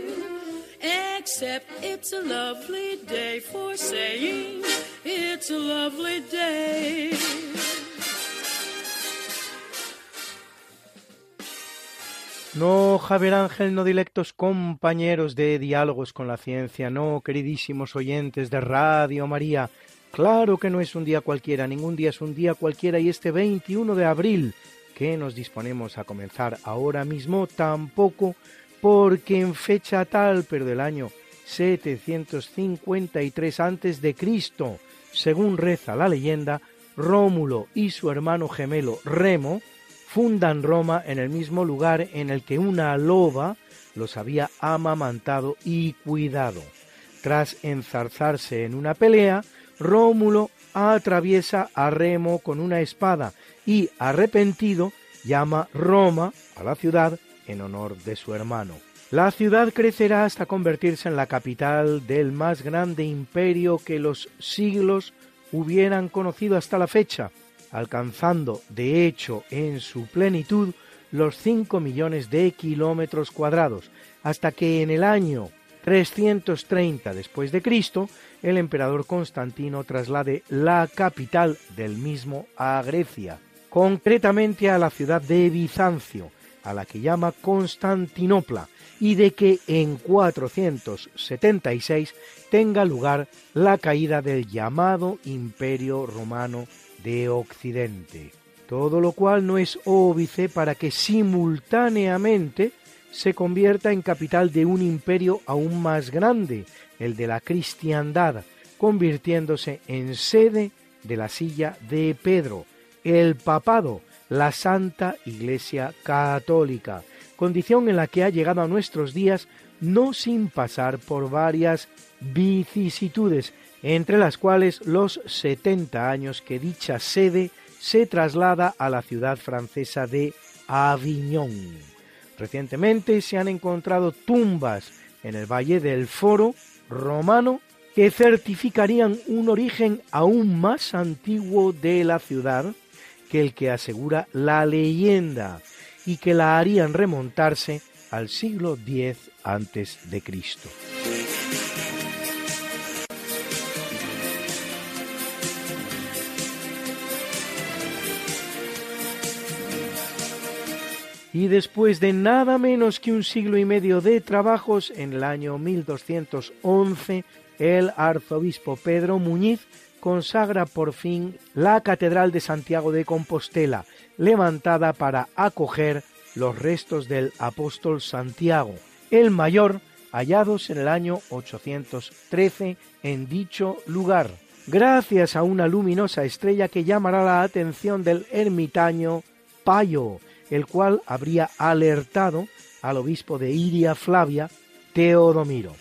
Except it's a lovely day for saying it's a lovely day. No, Javier Ángel, no directos compañeros de Diálogos con la Ciencia, no, queridísimos oyentes de Radio María. Claro que no es un día cualquiera, ningún día es un día cualquiera y este 21 de abril que nos disponemos a comenzar ahora mismo tampoco porque en fecha tal, pero del año 753 antes de Cristo, según reza la leyenda, Rómulo y su hermano gemelo Remo fundan Roma en el mismo lugar en el que una loba los había amamantado y cuidado. Tras enzarzarse en una pelea, Rómulo atraviesa a Remo con una espada y, arrepentido, llama Roma a la ciudad en honor de su hermano. La ciudad crecerá hasta convertirse en la capital del más grande imperio que los siglos hubieran conocido hasta la fecha, alcanzando de hecho en su plenitud los 5 millones de kilómetros cuadrados, hasta que en el año 330 después de Cristo el emperador Constantino traslade la capital del mismo a Grecia, concretamente a la ciudad de Bizancio, a la que llama Constantinopla, y de que en 476 tenga lugar la caída del llamado Imperio Romano de Occidente. Todo lo cual no es óbice para que simultáneamente se convierta en capital de un imperio aún más grande, el de la cristiandad, convirtiéndose en sede de la silla de Pedro, el papado, la Santa Iglesia Católica, condición en la que ha llegado a nuestros días no sin pasar por varias vicisitudes, entre las cuales los 70 años que dicha sede se traslada a la ciudad francesa de Avignon. Recientemente se han encontrado tumbas en el Valle del Foro romano que certificarían un origen aún más antiguo de la ciudad que el que asegura la leyenda y que la harían remontarse al siglo X antes de Cristo. y después de nada menos que un siglo y medio de trabajos, en el año 1211, el arzobispo Pedro Muñiz consagra por fin la Catedral de Santiago de Compostela, levantada para acoger los restos del apóstol Santiago, el mayor, hallados en el año 813 en dicho lugar, gracias a una luminosa estrella que llamará la atención del ermitaño Payo, el cual habría alertado al obispo de Iria Flavia, Teodomiro,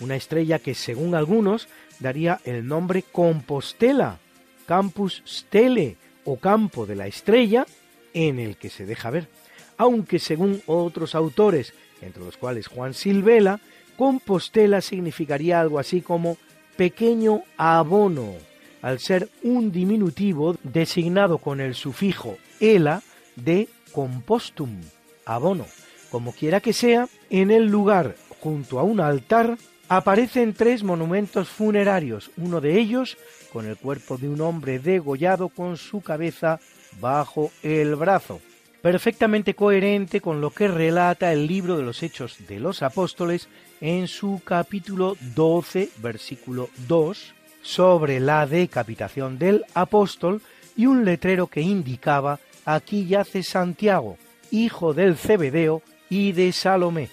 una estrella que según algunos daría el nombre Compostela, Campus Stele o Campo de la Estrella, en el que se deja ver, aunque según otros autores, entre los cuales Juan Silvela, Compostela significaría algo así como pequeño abono, al ser un diminutivo designado con el sufijo ela de compostum, abono. Como quiera que sea, en el lugar, junto a un altar, aparecen tres monumentos funerarios, uno de ellos con el cuerpo de un hombre degollado con su cabeza bajo el brazo, perfectamente coherente con lo que relata el libro de los Hechos de los Apóstoles en su capítulo 12, versículo 2, sobre la decapitación del apóstol y un letrero que indicaba aquí yace Santiago, hijo del Cebedeo y de Salomé.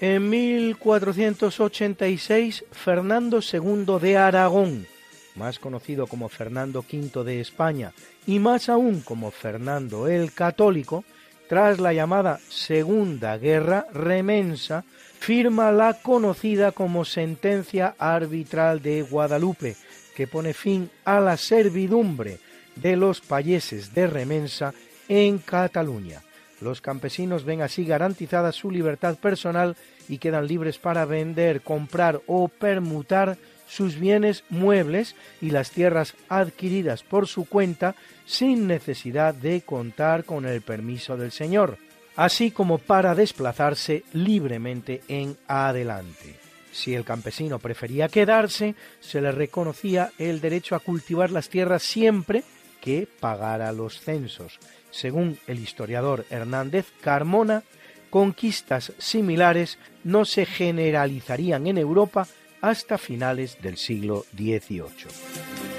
En 1486, Fernando II de Aragón, más conocido como Fernando V de España y más aún como Fernando el Católico, tras la llamada Segunda Guerra Remensa, firma la conocida como Sentencia Arbitral de Guadalupe, que pone fin a la servidumbre de los payeses de Remensa en Cataluña. Los campesinos ven así garantizada su libertad personal y quedan libres para vender, comprar o permutar sus bienes muebles y las tierras adquiridas por su cuenta sin necesidad de contar con el permiso del Señor, así como para desplazarse libremente en adelante. Si el campesino prefería quedarse, se le reconocía el derecho a cultivar las tierras siempre que pagara los censos, según el historiador Hernández Carmona, conquistas similares no se generalizarían en Europa hasta finales del siglo XVIII.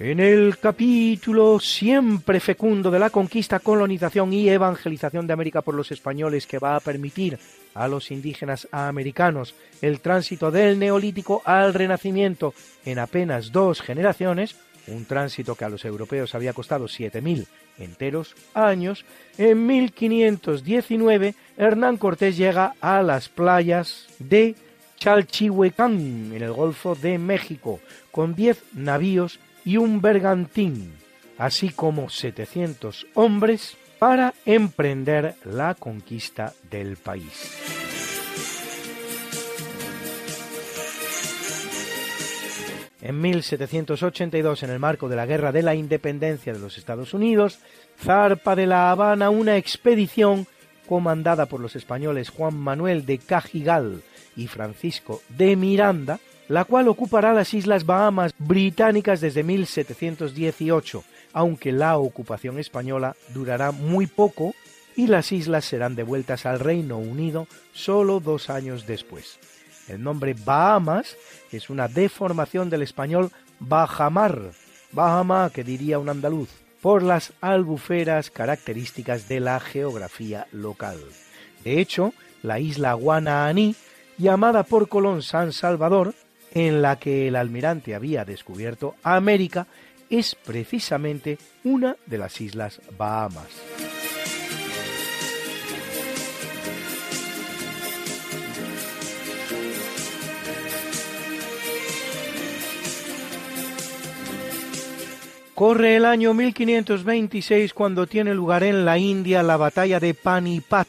En el capítulo siempre fecundo de la conquista, colonización y evangelización de América por los españoles que va a permitir a los indígenas americanos el tránsito del neolítico al renacimiento en apenas dos generaciones, un tránsito que a los europeos había costado 7.000 enteros años, en 1519 Hernán Cortés llega a las playas de Chalchihuecán, en el Golfo de México, con 10 navíos y un bergantín, así como 700 hombres para emprender la conquista del país. En 1782, en el marco de la Guerra de la Independencia de los Estados Unidos, zarpa de La Habana una expedición comandada por los españoles Juan Manuel de Cajigal y Francisco de Miranda, la cual ocupará las Islas Bahamas británicas desde 1718, aunque la ocupación española durará muy poco y las islas serán devueltas al Reino Unido solo dos años después. El nombre Bahamas es una deformación del español Bajamar, Bahama que diría un andaluz, por las albuferas características de la geografía local. De hecho, la isla Guanaaní, llamada por Colón San Salvador, en la que el almirante había descubierto América, es precisamente una de las Islas Bahamas. Corre el año 1526 cuando tiene lugar en la India la batalla de Panipat,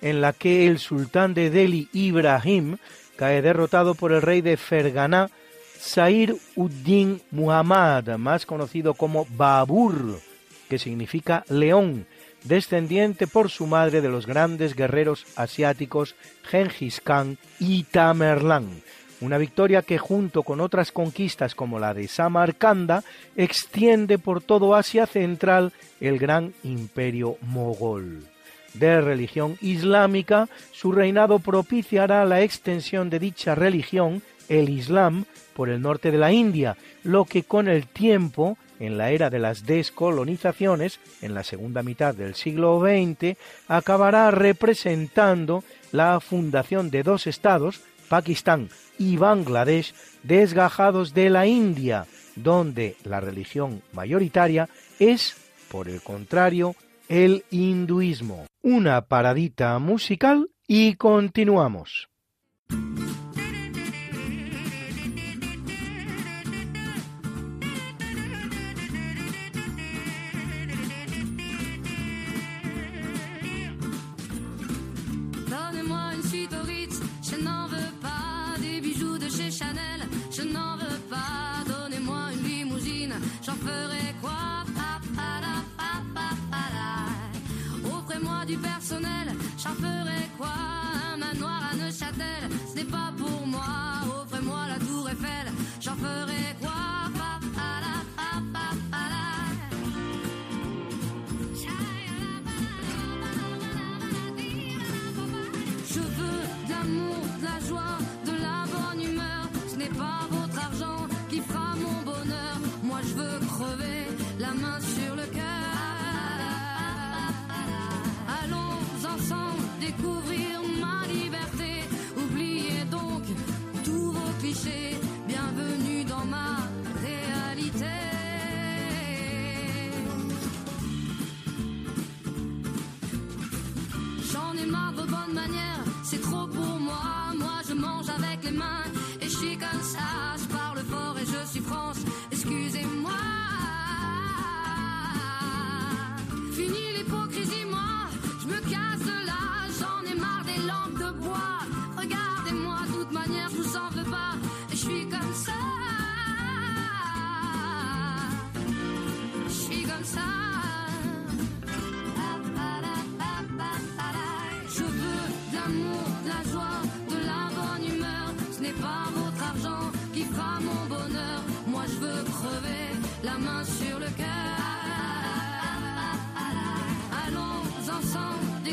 en la que el sultán de Delhi, Ibrahim, cae derrotado por el rey de Ferganá, Sair Uddin Muhammad, más conocido como Babur, que significa león, descendiente por su madre de los grandes guerreros asiáticos Genghis Khan y Tamerlán. Una victoria que junto con otras conquistas como la de Samarcanda extiende por todo Asia Central el gran imperio mogol. De religión islámica, su reinado propiciará la extensión de dicha religión, el Islam, por el norte de la India, lo que con el tiempo, en la era de las descolonizaciones, en la segunda mitad del siglo XX, acabará representando la fundación de dos estados, Pakistán y Bangladesh, desgajados de la India, donde la religión mayoritaria es, por el contrario, el hinduismo. Una paradita musical y continuamos. Un manoir à Neuchâtel, ce n'est pas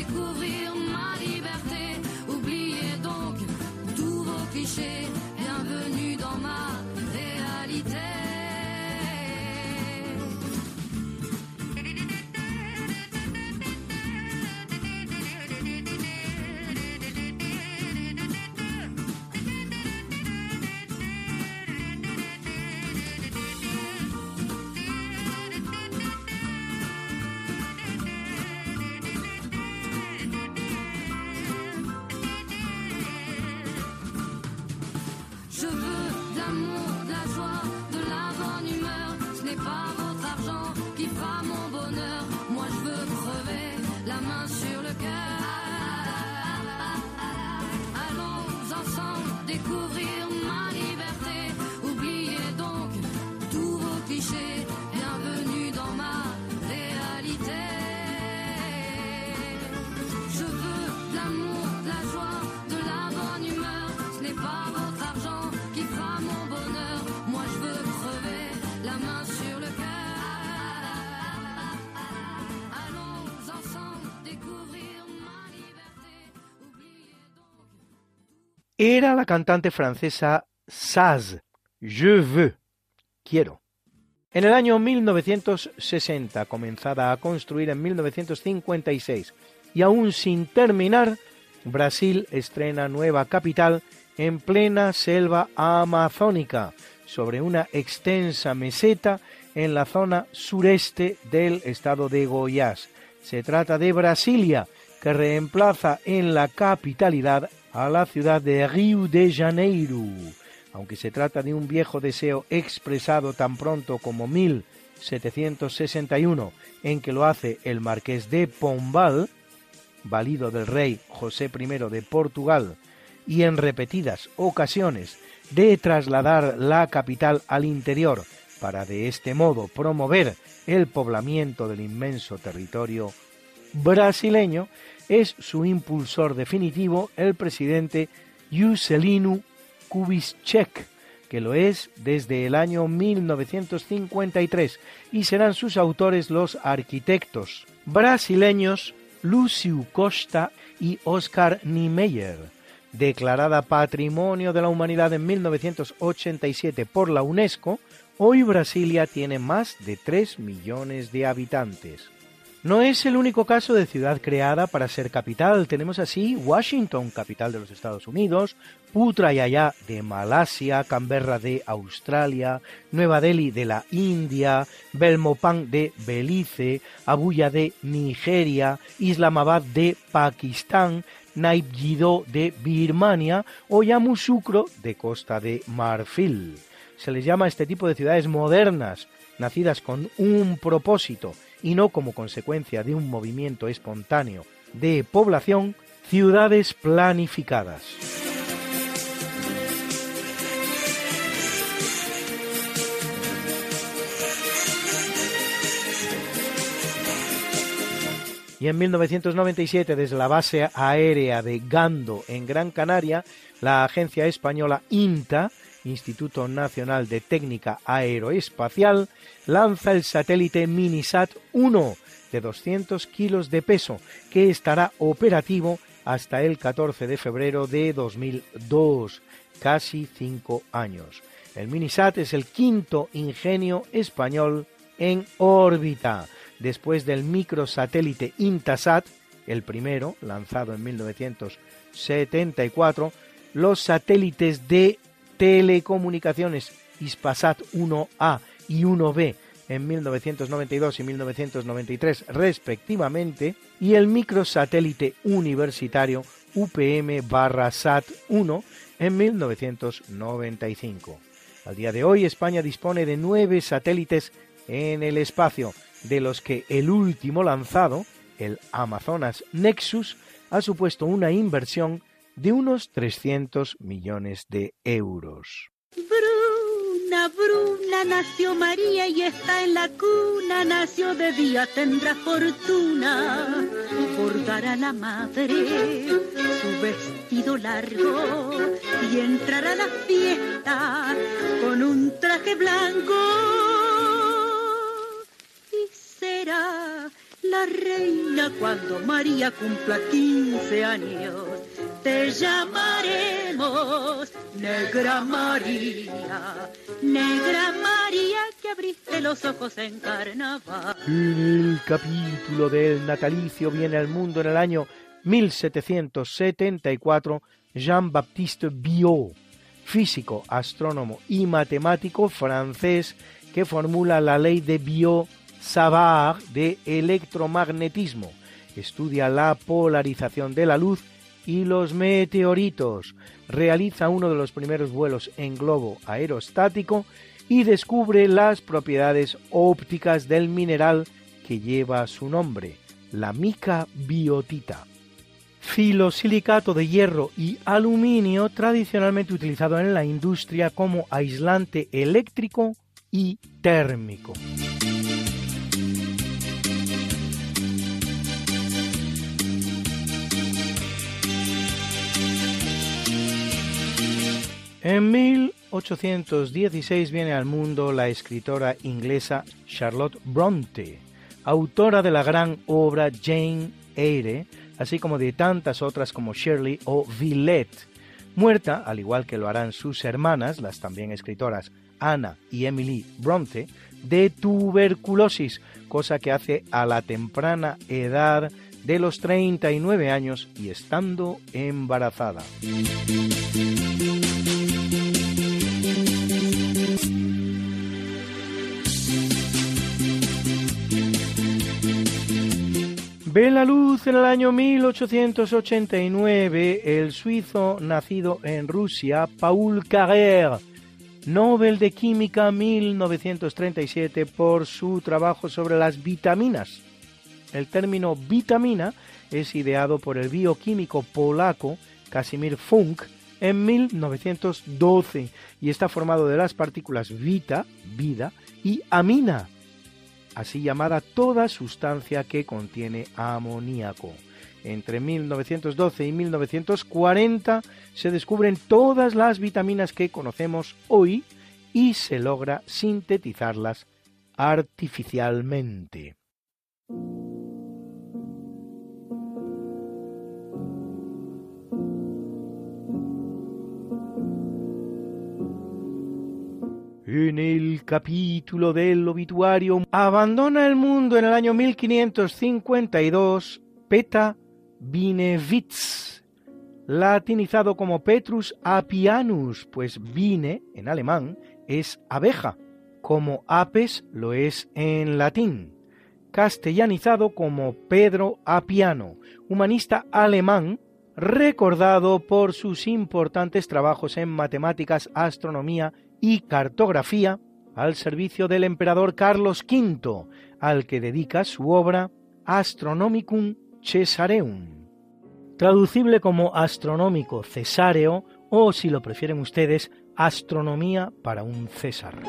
découvrir Era la cantante francesa Saz, Je veux, quiero. En el año 1960, comenzada a construir en 1956 y aún sin terminar, Brasil estrena nueva capital en plena selva amazónica, sobre una extensa meseta en la zona sureste del estado de Goiás. Se trata de Brasilia, que reemplaza en la capitalidad a la ciudad de Río de Janeiro. Aunque se trata de un viejo deseo expresado tan pronto como 1761, en que lo hace el marqués de Pombal, valido del rey José I de Portugal, y en repetidas ocasiones de trasladar la capital al interior para de este modo promover el poblamiento del inmenso territorio brasileño, es su impulsor definitivo el presidente Juscelino Kubitschek, que lo es desde el año 1953, y serán sus autores los arquitectos brasileños Lúcio Costa y Oscar Niemeyer. Declarada Patrimonio de la Humanidad en 1987 por la UNESCO, hoy Brasilia tiene más de 3 millones de habitantes. No es el único caso de ciudad creada para ser capital. Tenemos así Washington, capital de los Estados Unidos, Putrajaya de Malasia, Canberra de Australia, Nueva Delhi de la India, Belmopan de Belice, Abuya de Nigeria, Islamabad de Pakistán, Naypyidaw de Birmania o Yamoussoukro de Costa de Marfil. Se les llama a este tipo de ciudades modernas, nacidas con un propósito y no como consecuencia de un movimiento espontáneo de población, ciudades planificadas. Y en 1997, desde la base aérea de Gando, en Gran Canaria, la agencia española INTA, Instituto Nacional de Técnica Aeroespacial, lanza el satélite Minisat 1 de 200 kilos de peso, que estará operativo hasta el 14 de febrero de 2002, casi cinco años. El Minisat es el quinto ingenio español en órbita, después del microsatélite Intasat, el primero, lanzado en 1974, los satélites de telecomunicaciones Ispasat 1A y 1B en 1992 y 1993 respectivamente, y el microsatélite universitario UPM-SAT 1 en 1995. Al día de hoy España dispone de nueve satélites en el espacio, de los que el último lanzado, el Amazonas Nexus, ha supuesto una inversión de unos 300 millones de euros. Bruna, Bruna, nació María y está en la cuna, nació de día, tendrá fortuna. Bordará la madre su vestido largo y entrará a la fiesta con un traje blanco. Y será la reina cuando María cumpla 15 años. Te llamaremos Negra María, Negra María que abriste los ojos en carnaval. El capítulo del natalicio viene al mundo en el año 1774 Jean-Baptiste Biot, físico, astrónomo y matemático francés que formula la ley de Biot-Savart de electromagnetismo. Estudia la polarización de la luz y los meteoritos. Realiza uno de los primeros vuelos en globo aerostático y descubre las propiedades ópticas del mineral que lleva su nombre, la mica biotita. Filosilicato de hierro y aluminio tradicionalmente utilizado en la industria como aislante eléctrico y térmico. En 1816 viene al mundo la escritora inglesa Charlotte Bronte, autora de la gran obra Jane Eyre, así como de tantas otras como Shirley o Villette. Muerta, al igual que lo harán sus hermanas, las también escritoras Anna y Emily Bronte, de tuberculosis, cosa que hace a la temprana edad de los 39 años y estando embarazada. Ve la luz en el año 1889 el suizo nacido en Rusia, Paul Carrère, Nobel de Química 1937 por su trabajo sobre las vitaminas. El término vitamina es ideado por el bioquímico polaco Casimir Funk en 1912 y está formado de las partículas vita, vida, y amina, así llamada toda sustancia que contiene amoníaco. Entre 1912 y 1940 se descubren todas las vitaminas que conocemos hoy y se logra sintetizarlas artificialmente. En el capítulo del obituario abandona el mundo en el año 1552 Peta Binevitz, latinizado como Petrus apianus, pues vine en alemán es abeja, como apes lo es en latín, castellanizado como Pedro Apiano, humanista alemán recordado por sus importantes trabajos en matemáticas, astronomía y cartografía al servicio del emperador Carlos V, al que dedica su obra Astronomicum Caesareum, traducible como astronómico cesáreo o, si lo prefieren ustedes, astronomía para un César.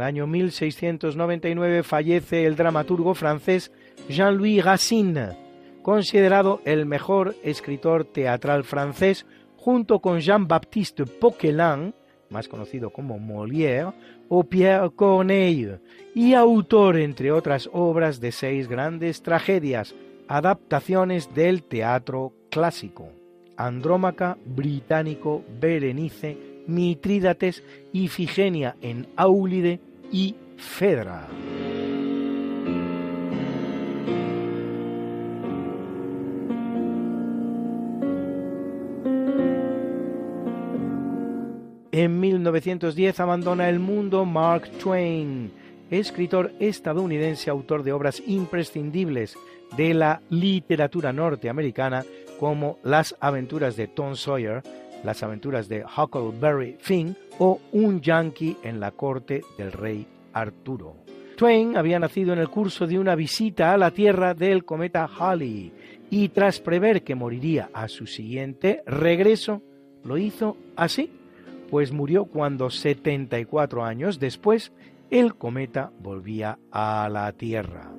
El año 1699 fallece el dramaturgo francés Jean-Louis Racine, considerado el mejor escritor teatral francés junto con Jean-Baptiste Poquelin, más conocido como Molière, o Pierre Corneille, y autor, entre otras obras, de seis grandes tragedias, adaptaciones del teatro clásico. Andrómaca, Británico, Berenice, Mitrídates, Ifigenia en Áulide y Fedra. En 1910 abandona el mundo Mark Twain, escritor estadounidense, autor de obras imprescindibles de la literatura norteamericana como Las aventuras de Tom Sawyer, Las aventuras de Huckleberry Finn o Un yankee en la corte del rey Arturo. Twain había nacido en el curso de una visita a la Tierra del cometa Halley y tras prever que moriría a su siguiente regreso, lo hizo así pues murió cuando 74 años después el cometa volvía a la Tierra.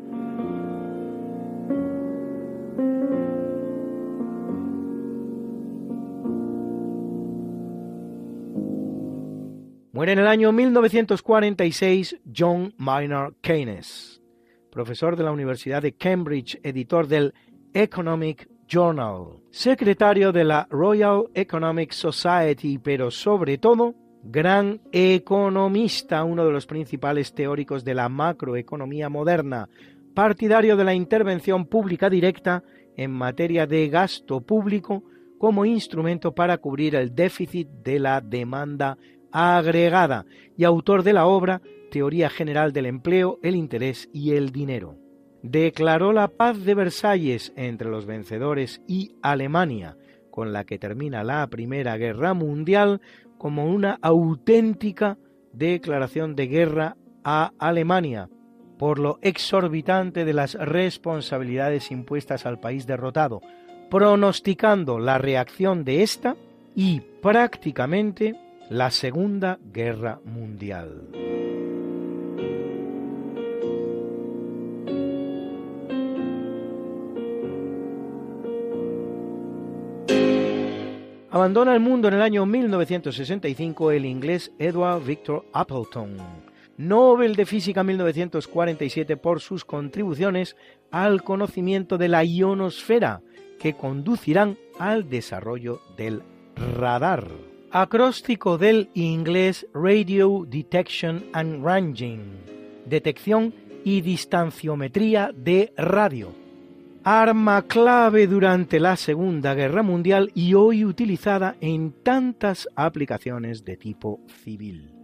En el año 1946 John Maynard Keynes, profesor de la Universidad de Cambridge, editor del Economic Journal, secretario de la Royal Economic Society, pero sobre todo gran economista, uno de los principales teóricos de la macroeconomía moderna, partidario de la intervención pública directa en materia de gasto público como instrumento para cubrir el déficit de la demanda agregada y autor de la obra Teoría General del Empleo, el Interés y el Dinero. Declaró la paz de Versalles entre los vencedores y Alemania, con la que termina la Primera Guerra Mundial, como una auténtica declaración de guerra a Alemania, por lo exorbitante de las responsabilidades impuestas al país derrotado, pronosticando la reacción de esta y prácticamente la Segunda Guerra Mundial. Abandona el mundo en el año 1965 el inglés Edward Victor Appleton, Nobel de Física 1947 por sus contribuciones al conocimiento de la ionosfera que conducirán al desarrollo del radar. Acróstico del inglés Radio Detection and Ranging, detección y distanciometría de radio arma clave durante la Segunda Guerra Mundial y hoy utilizada en tantas aplicaciones de tipo civil.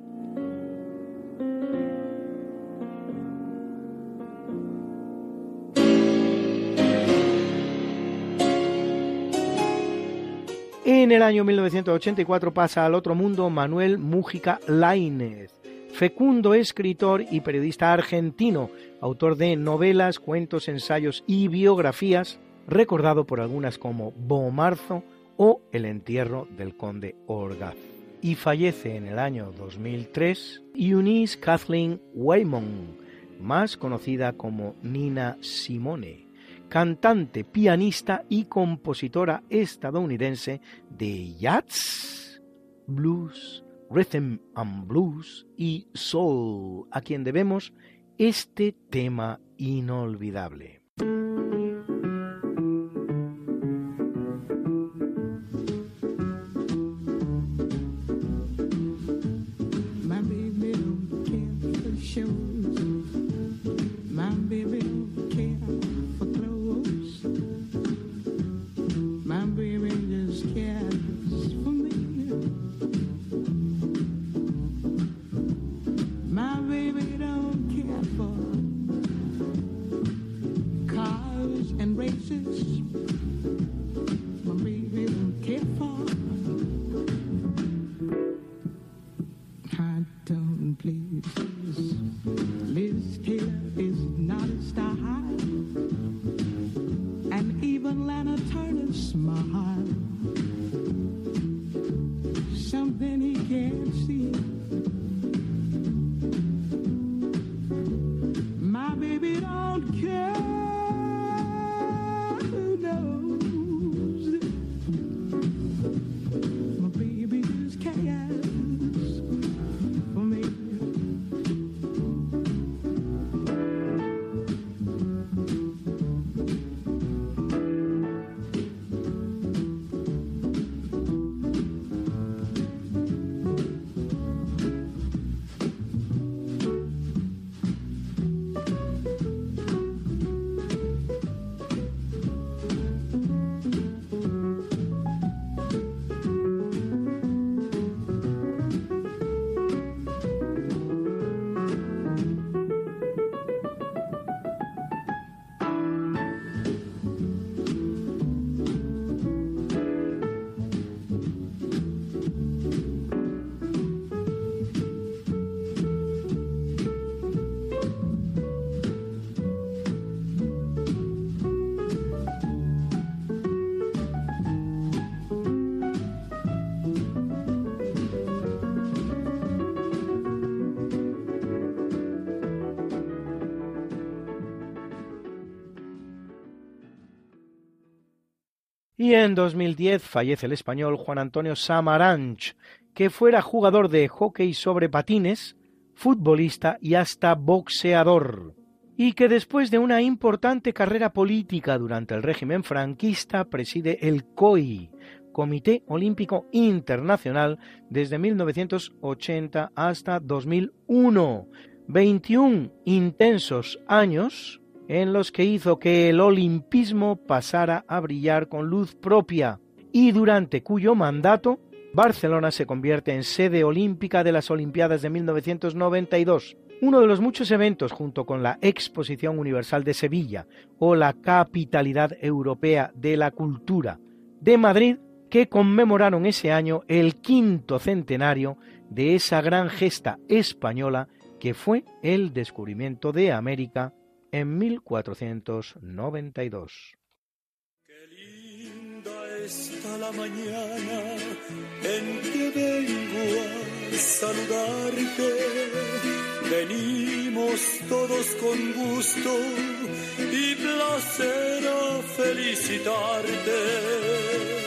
En el año 1984 pasa al otro mundo Manuel Mújica Lainez, fecundo escritor y periodista argentino, autor de novelas, cuentos, ensayos y biografías, recordado por algunas como Bomarzo o El entierro del conde Orgaz. Y fallece en el año 2003 Eunice Kathleen Waymon, más conocida como Nina Simone, cantante, pianista y compositora estadounidense de jazz, blues, rhythm and blues y soul, a quien debemos este tema inolvidable. En 2010 fallece el español Juan Antonio Samaranch, que fuera jugador de hockey sobre patines, futbolista y hasta boxeador, y que después de una importante carrera política durante el régimen franquista preside el COI, Comité Olímpico Internacional, desde 1980 hasta 2001. 21 intensos años en los que hizo que el olimpismo pasara a brillar con luz propia y durante cuyo mandato Barcelona se convierte en sede olímpica de las Olimpiadas de 1992, uno de los muchos eventos junto con la Exposición Universal de Sevilla o la Capitalidad Europea de la Cultura de Madrid que conmemoraron ese año el quinto centenario de esa gran gesta española que fue el descubrimiento de América en 1492. Qué linda está la mañana en que vengo a saludarte. Venimos todos con gusto y placer a felicitarte.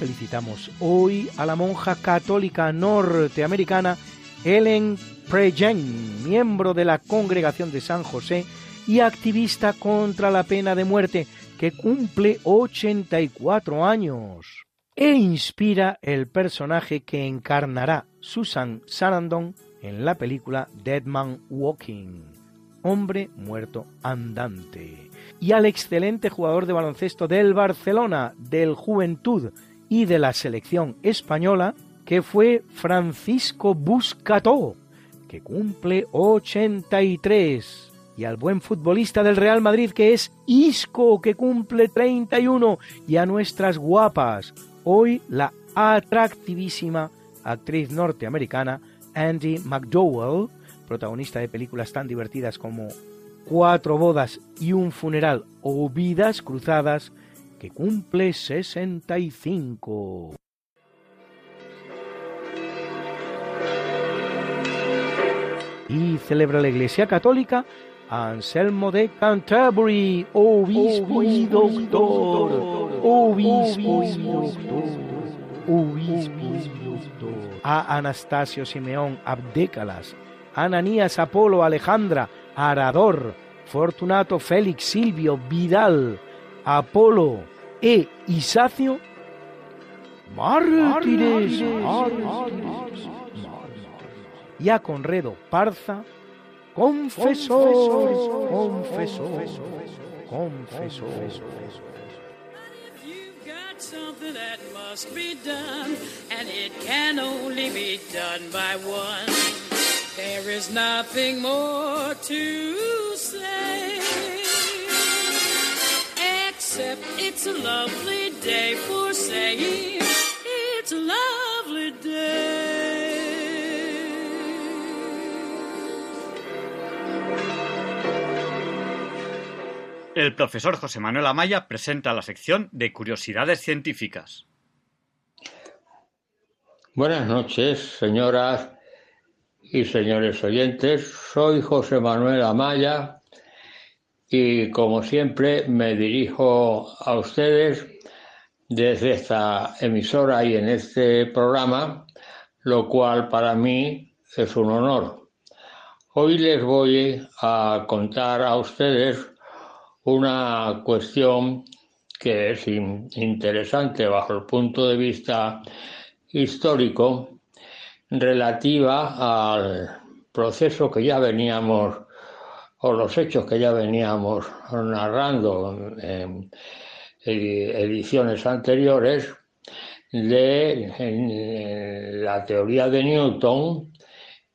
Felicitamos. Hoy a la monja católica norteamericana Ellen Prejean, miembro de la Congregación de San José y activista contra la pena de muerte, que cumple 84 años e inspira el personaje que encarnará Susan Sarandon en la película Dead Man Walking, hombre muerto andante, y al excelente jugador de baloncesto del Barcelona, del Juventud y de la selección española, que fue Francisco Buscató, que cumple 83, y al buen futbolista del Real Madrid que es Isco, que cumple 31, y a nuestras guapas, hoy la atractivísima actriz norteamericana Andy McDowell, protagonista de películas tan divertidas como Cuatro bodas y un funeral o Vidas cruzadas, que cumple 65. Y celebra la Iglesia Católica a Anselmo de Canterbury, obispo y doctor, obispo y doctor, obispo y doctor. A Anastasio Simeón Abdécalas, Ananías Apolo Alejandra Arador, Fortunato Félix Silvio Vidal, Apolo e Isacio, mártires, y a Conredo Parza, confesor, confesor, confesor. You've got something that must be done, and it can only be done by one. There is nothing more to say, except it's a lovely day for saying it's a lovely day. El profesor José Manuel Amaya presenta la sección de curiosidades científicas. Buenas noches, señoras y señores oyentes. Soy José Manuel Amaya y como siempre me dirijo a ustedes desde esta emisora y en este programa, lo cual para mí es un honor. Hoy les voy a contar a ustedes una cuestión que es in- interesante bajo el punto de vista histórico relativa al proceso que ya veníamos o los hechos que ya veníamos narrando en edi- ediciones anteriores de la teoría de Newton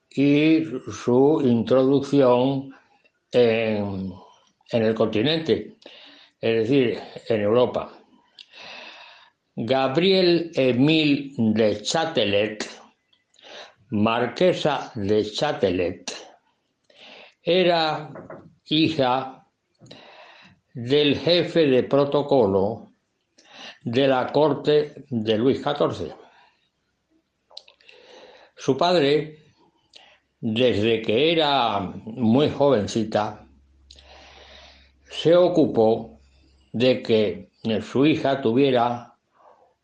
y su introducción en, en el continente, es decir, en Europa. Gabriel Emile de Châtelet, marquesa de Châtelet, era hija del jefe de protocolo de la corte de Luis XIV. Su padre, desde que era muy jovencita, se ocupó de que su hija tuviera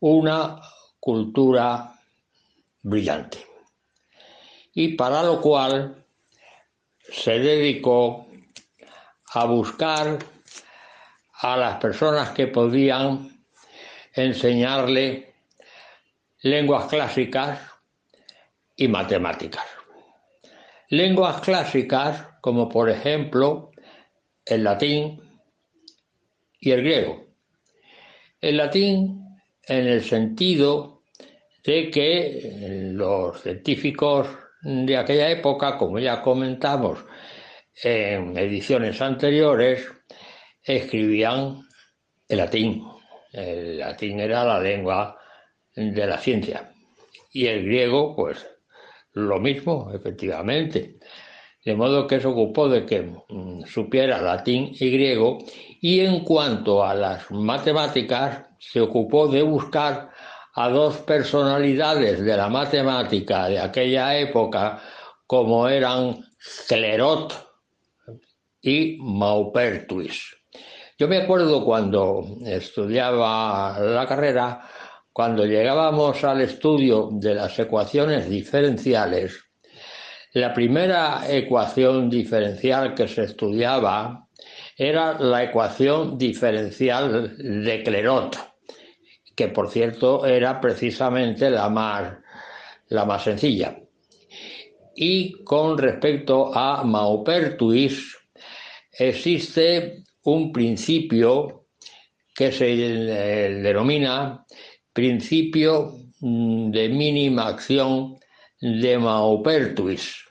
una cultura brillante. Y para lo cual se dedicó a buscar a las personas que podían enseñarle lenguas clásicas y matemáticas. Lenguas clásicas como por ejemplo el latín y el griego. El latín en el sentido de que los científicos de aquella época, como ya comentamos en ediciones anteriores, escribían el latín. El latín era la lengua de la ciencia. Y el griego, pues lo mismo, efectivamente. De modo que se ocupó de que mm, supiera latín y griego. Y en cuanto a las matemáticas, se ocupó de buscar a dos personalidades de la matemática de aquella época, como eran Clerot y Maupertuis. Yo me acuerdo cuando estudiaba la carrera, cuando llegábamos al estudio de las ecuaciones diferenciales, la primera ecuación diferencial que se estudiaba era la ecuación diferencial de Clerot que por cierto era precisamente la más, la más sencilla. Y con respecto a Maupertuis, existe un principio que se denomina principio mm, de mínima acción de Maupertuis,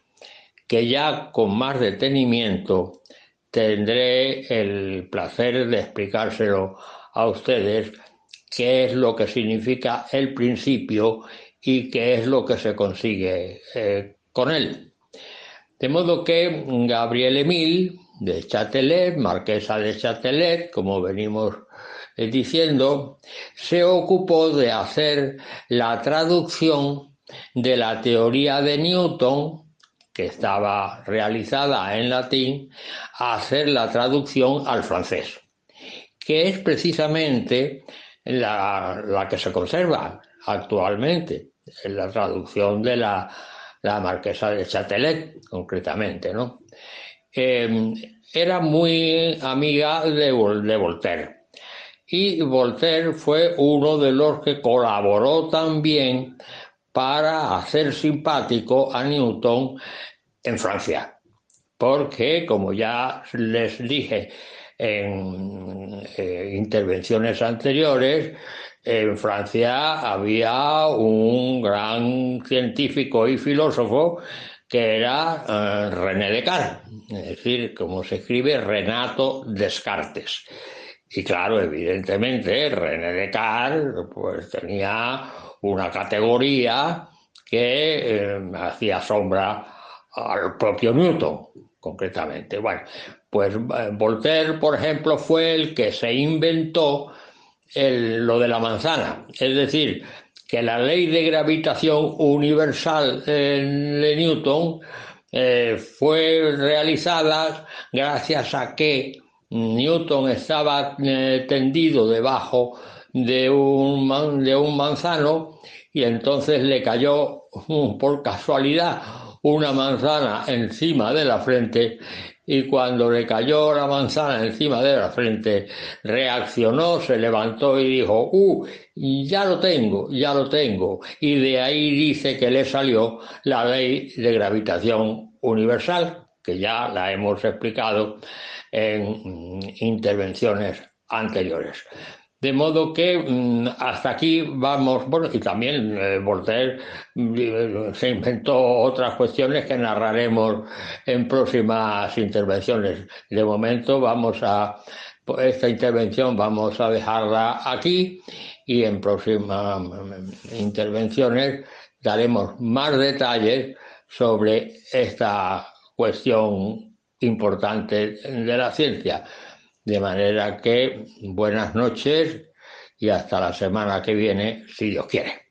que ya con más detenimiento tendré el placer de explicárselo a ustedes qué es lo que significa el principio y qué es lo que se consigue eh, con él. De modo que Gabriel Emile de Châtelet, marquesa de Châtelet, como venimos eh, diciendo, se ocupó de hacer la traducción de la teoría de Newton, que estaba realizada en latín, a hacer la traducción al francés, que es precisamente la, que se conserva actualmente, en la traducción de la, marquesa de Châtelet, concretamente, ¿no? Em, era muy amiga de, de Voltaire. Y Voltaire fue uno de los que colaboró también para hacer simpático a Newton en Francia. Porque, como ya les dije en eh, intervenciones anteriores, en Francia había un gran científico y filósofo que era eh, René Descartes, es decir, como se escribe Renato Descartes. Y claro, evidentemente, René Descartes pues, tenía una categoría que eh, hacía sombra al propio Newton, concretamente. Bueno, pues eh, Voltaire, por ejemplo, fue el que se inventó lo de la manzana, es decir, que la ley de gravitación universal de Newton eh, fue realizada gracias a que Newton estaba eh, tendido debajo de un, de un manzano y entonces le cayó por casualidad una manzana encima de la frente y cuando le cayó la manzana encima de la frente, reaccionó, se levantó y dijo, ¡uh! Ya lo tengo, ya lo tengo. Y de ahí dice que le salió la ley de gravitación universal, que ya la hemos explicado en intervenciones anteriores. De modo que mm, hasta aquí vamos, bueno, y también eh, Voltaire mm, se inventó otras cuestiones que narraremos en próximas intervenciones. De momento vamos a, esta intervención vamos a dejarla aquí y en próximas mm, intervenciones daremos más detalles sobre esta cuestión importante de la ciencia. De manera que buenas noches y hasta la semana que viene, si Dios quiere.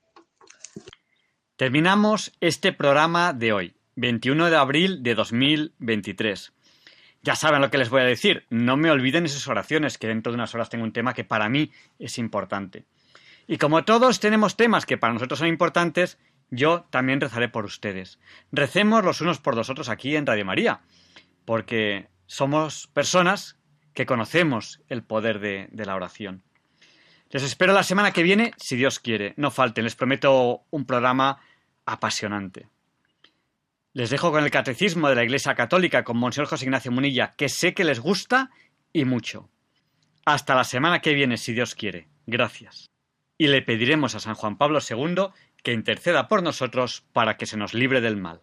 Terminamos este programa de hoy, 21 de abril de 2023. Ya saben lo que les voy a decir, no me olviden esas oraciones, que dentro de unas horas tengo un tema que para mí es importante. Y como todos tenemos temas que para nosotros son importantes, yo también rezaré por ustedes. Recemos los unos por los otros aquí en Radio María, porque somos personas que conocemos el poder de, la oración. Les espero la semana que viene, si Dios quiere. No falten, les prometo un programa apasionante. Les dejo con el Catecismo de la Iglesia Católica con Monseñor José Ignacio Munilla, que sé que les gusta y mucho. Hasta la semana que viene, si Dios quiere. Gracias. Y le pediremos a San Juan Pablo II que interceda por nosotros para que se nos libre del mal.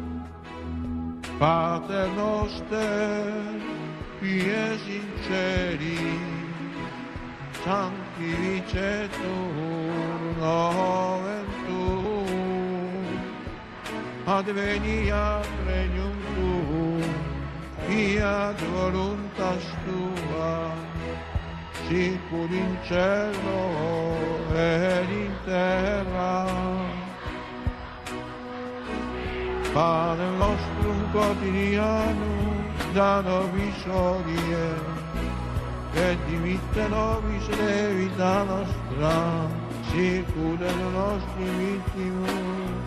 Pater noster, es in celi, sanctificetur nomen tuum, adveniat regnum tuum, fiat voluntas tua, sicur in cielo ed in terra. Pane nostrum quotidianum da nobis hodie, et dimitte nobis levita nostra, sicur et nostri vittimus,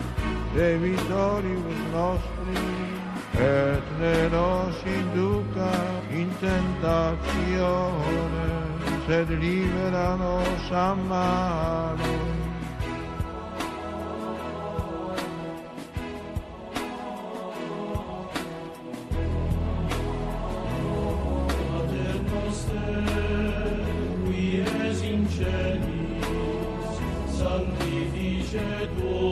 debitoribus nostri, et ne nos induca in tentatione, sed libera nos a. should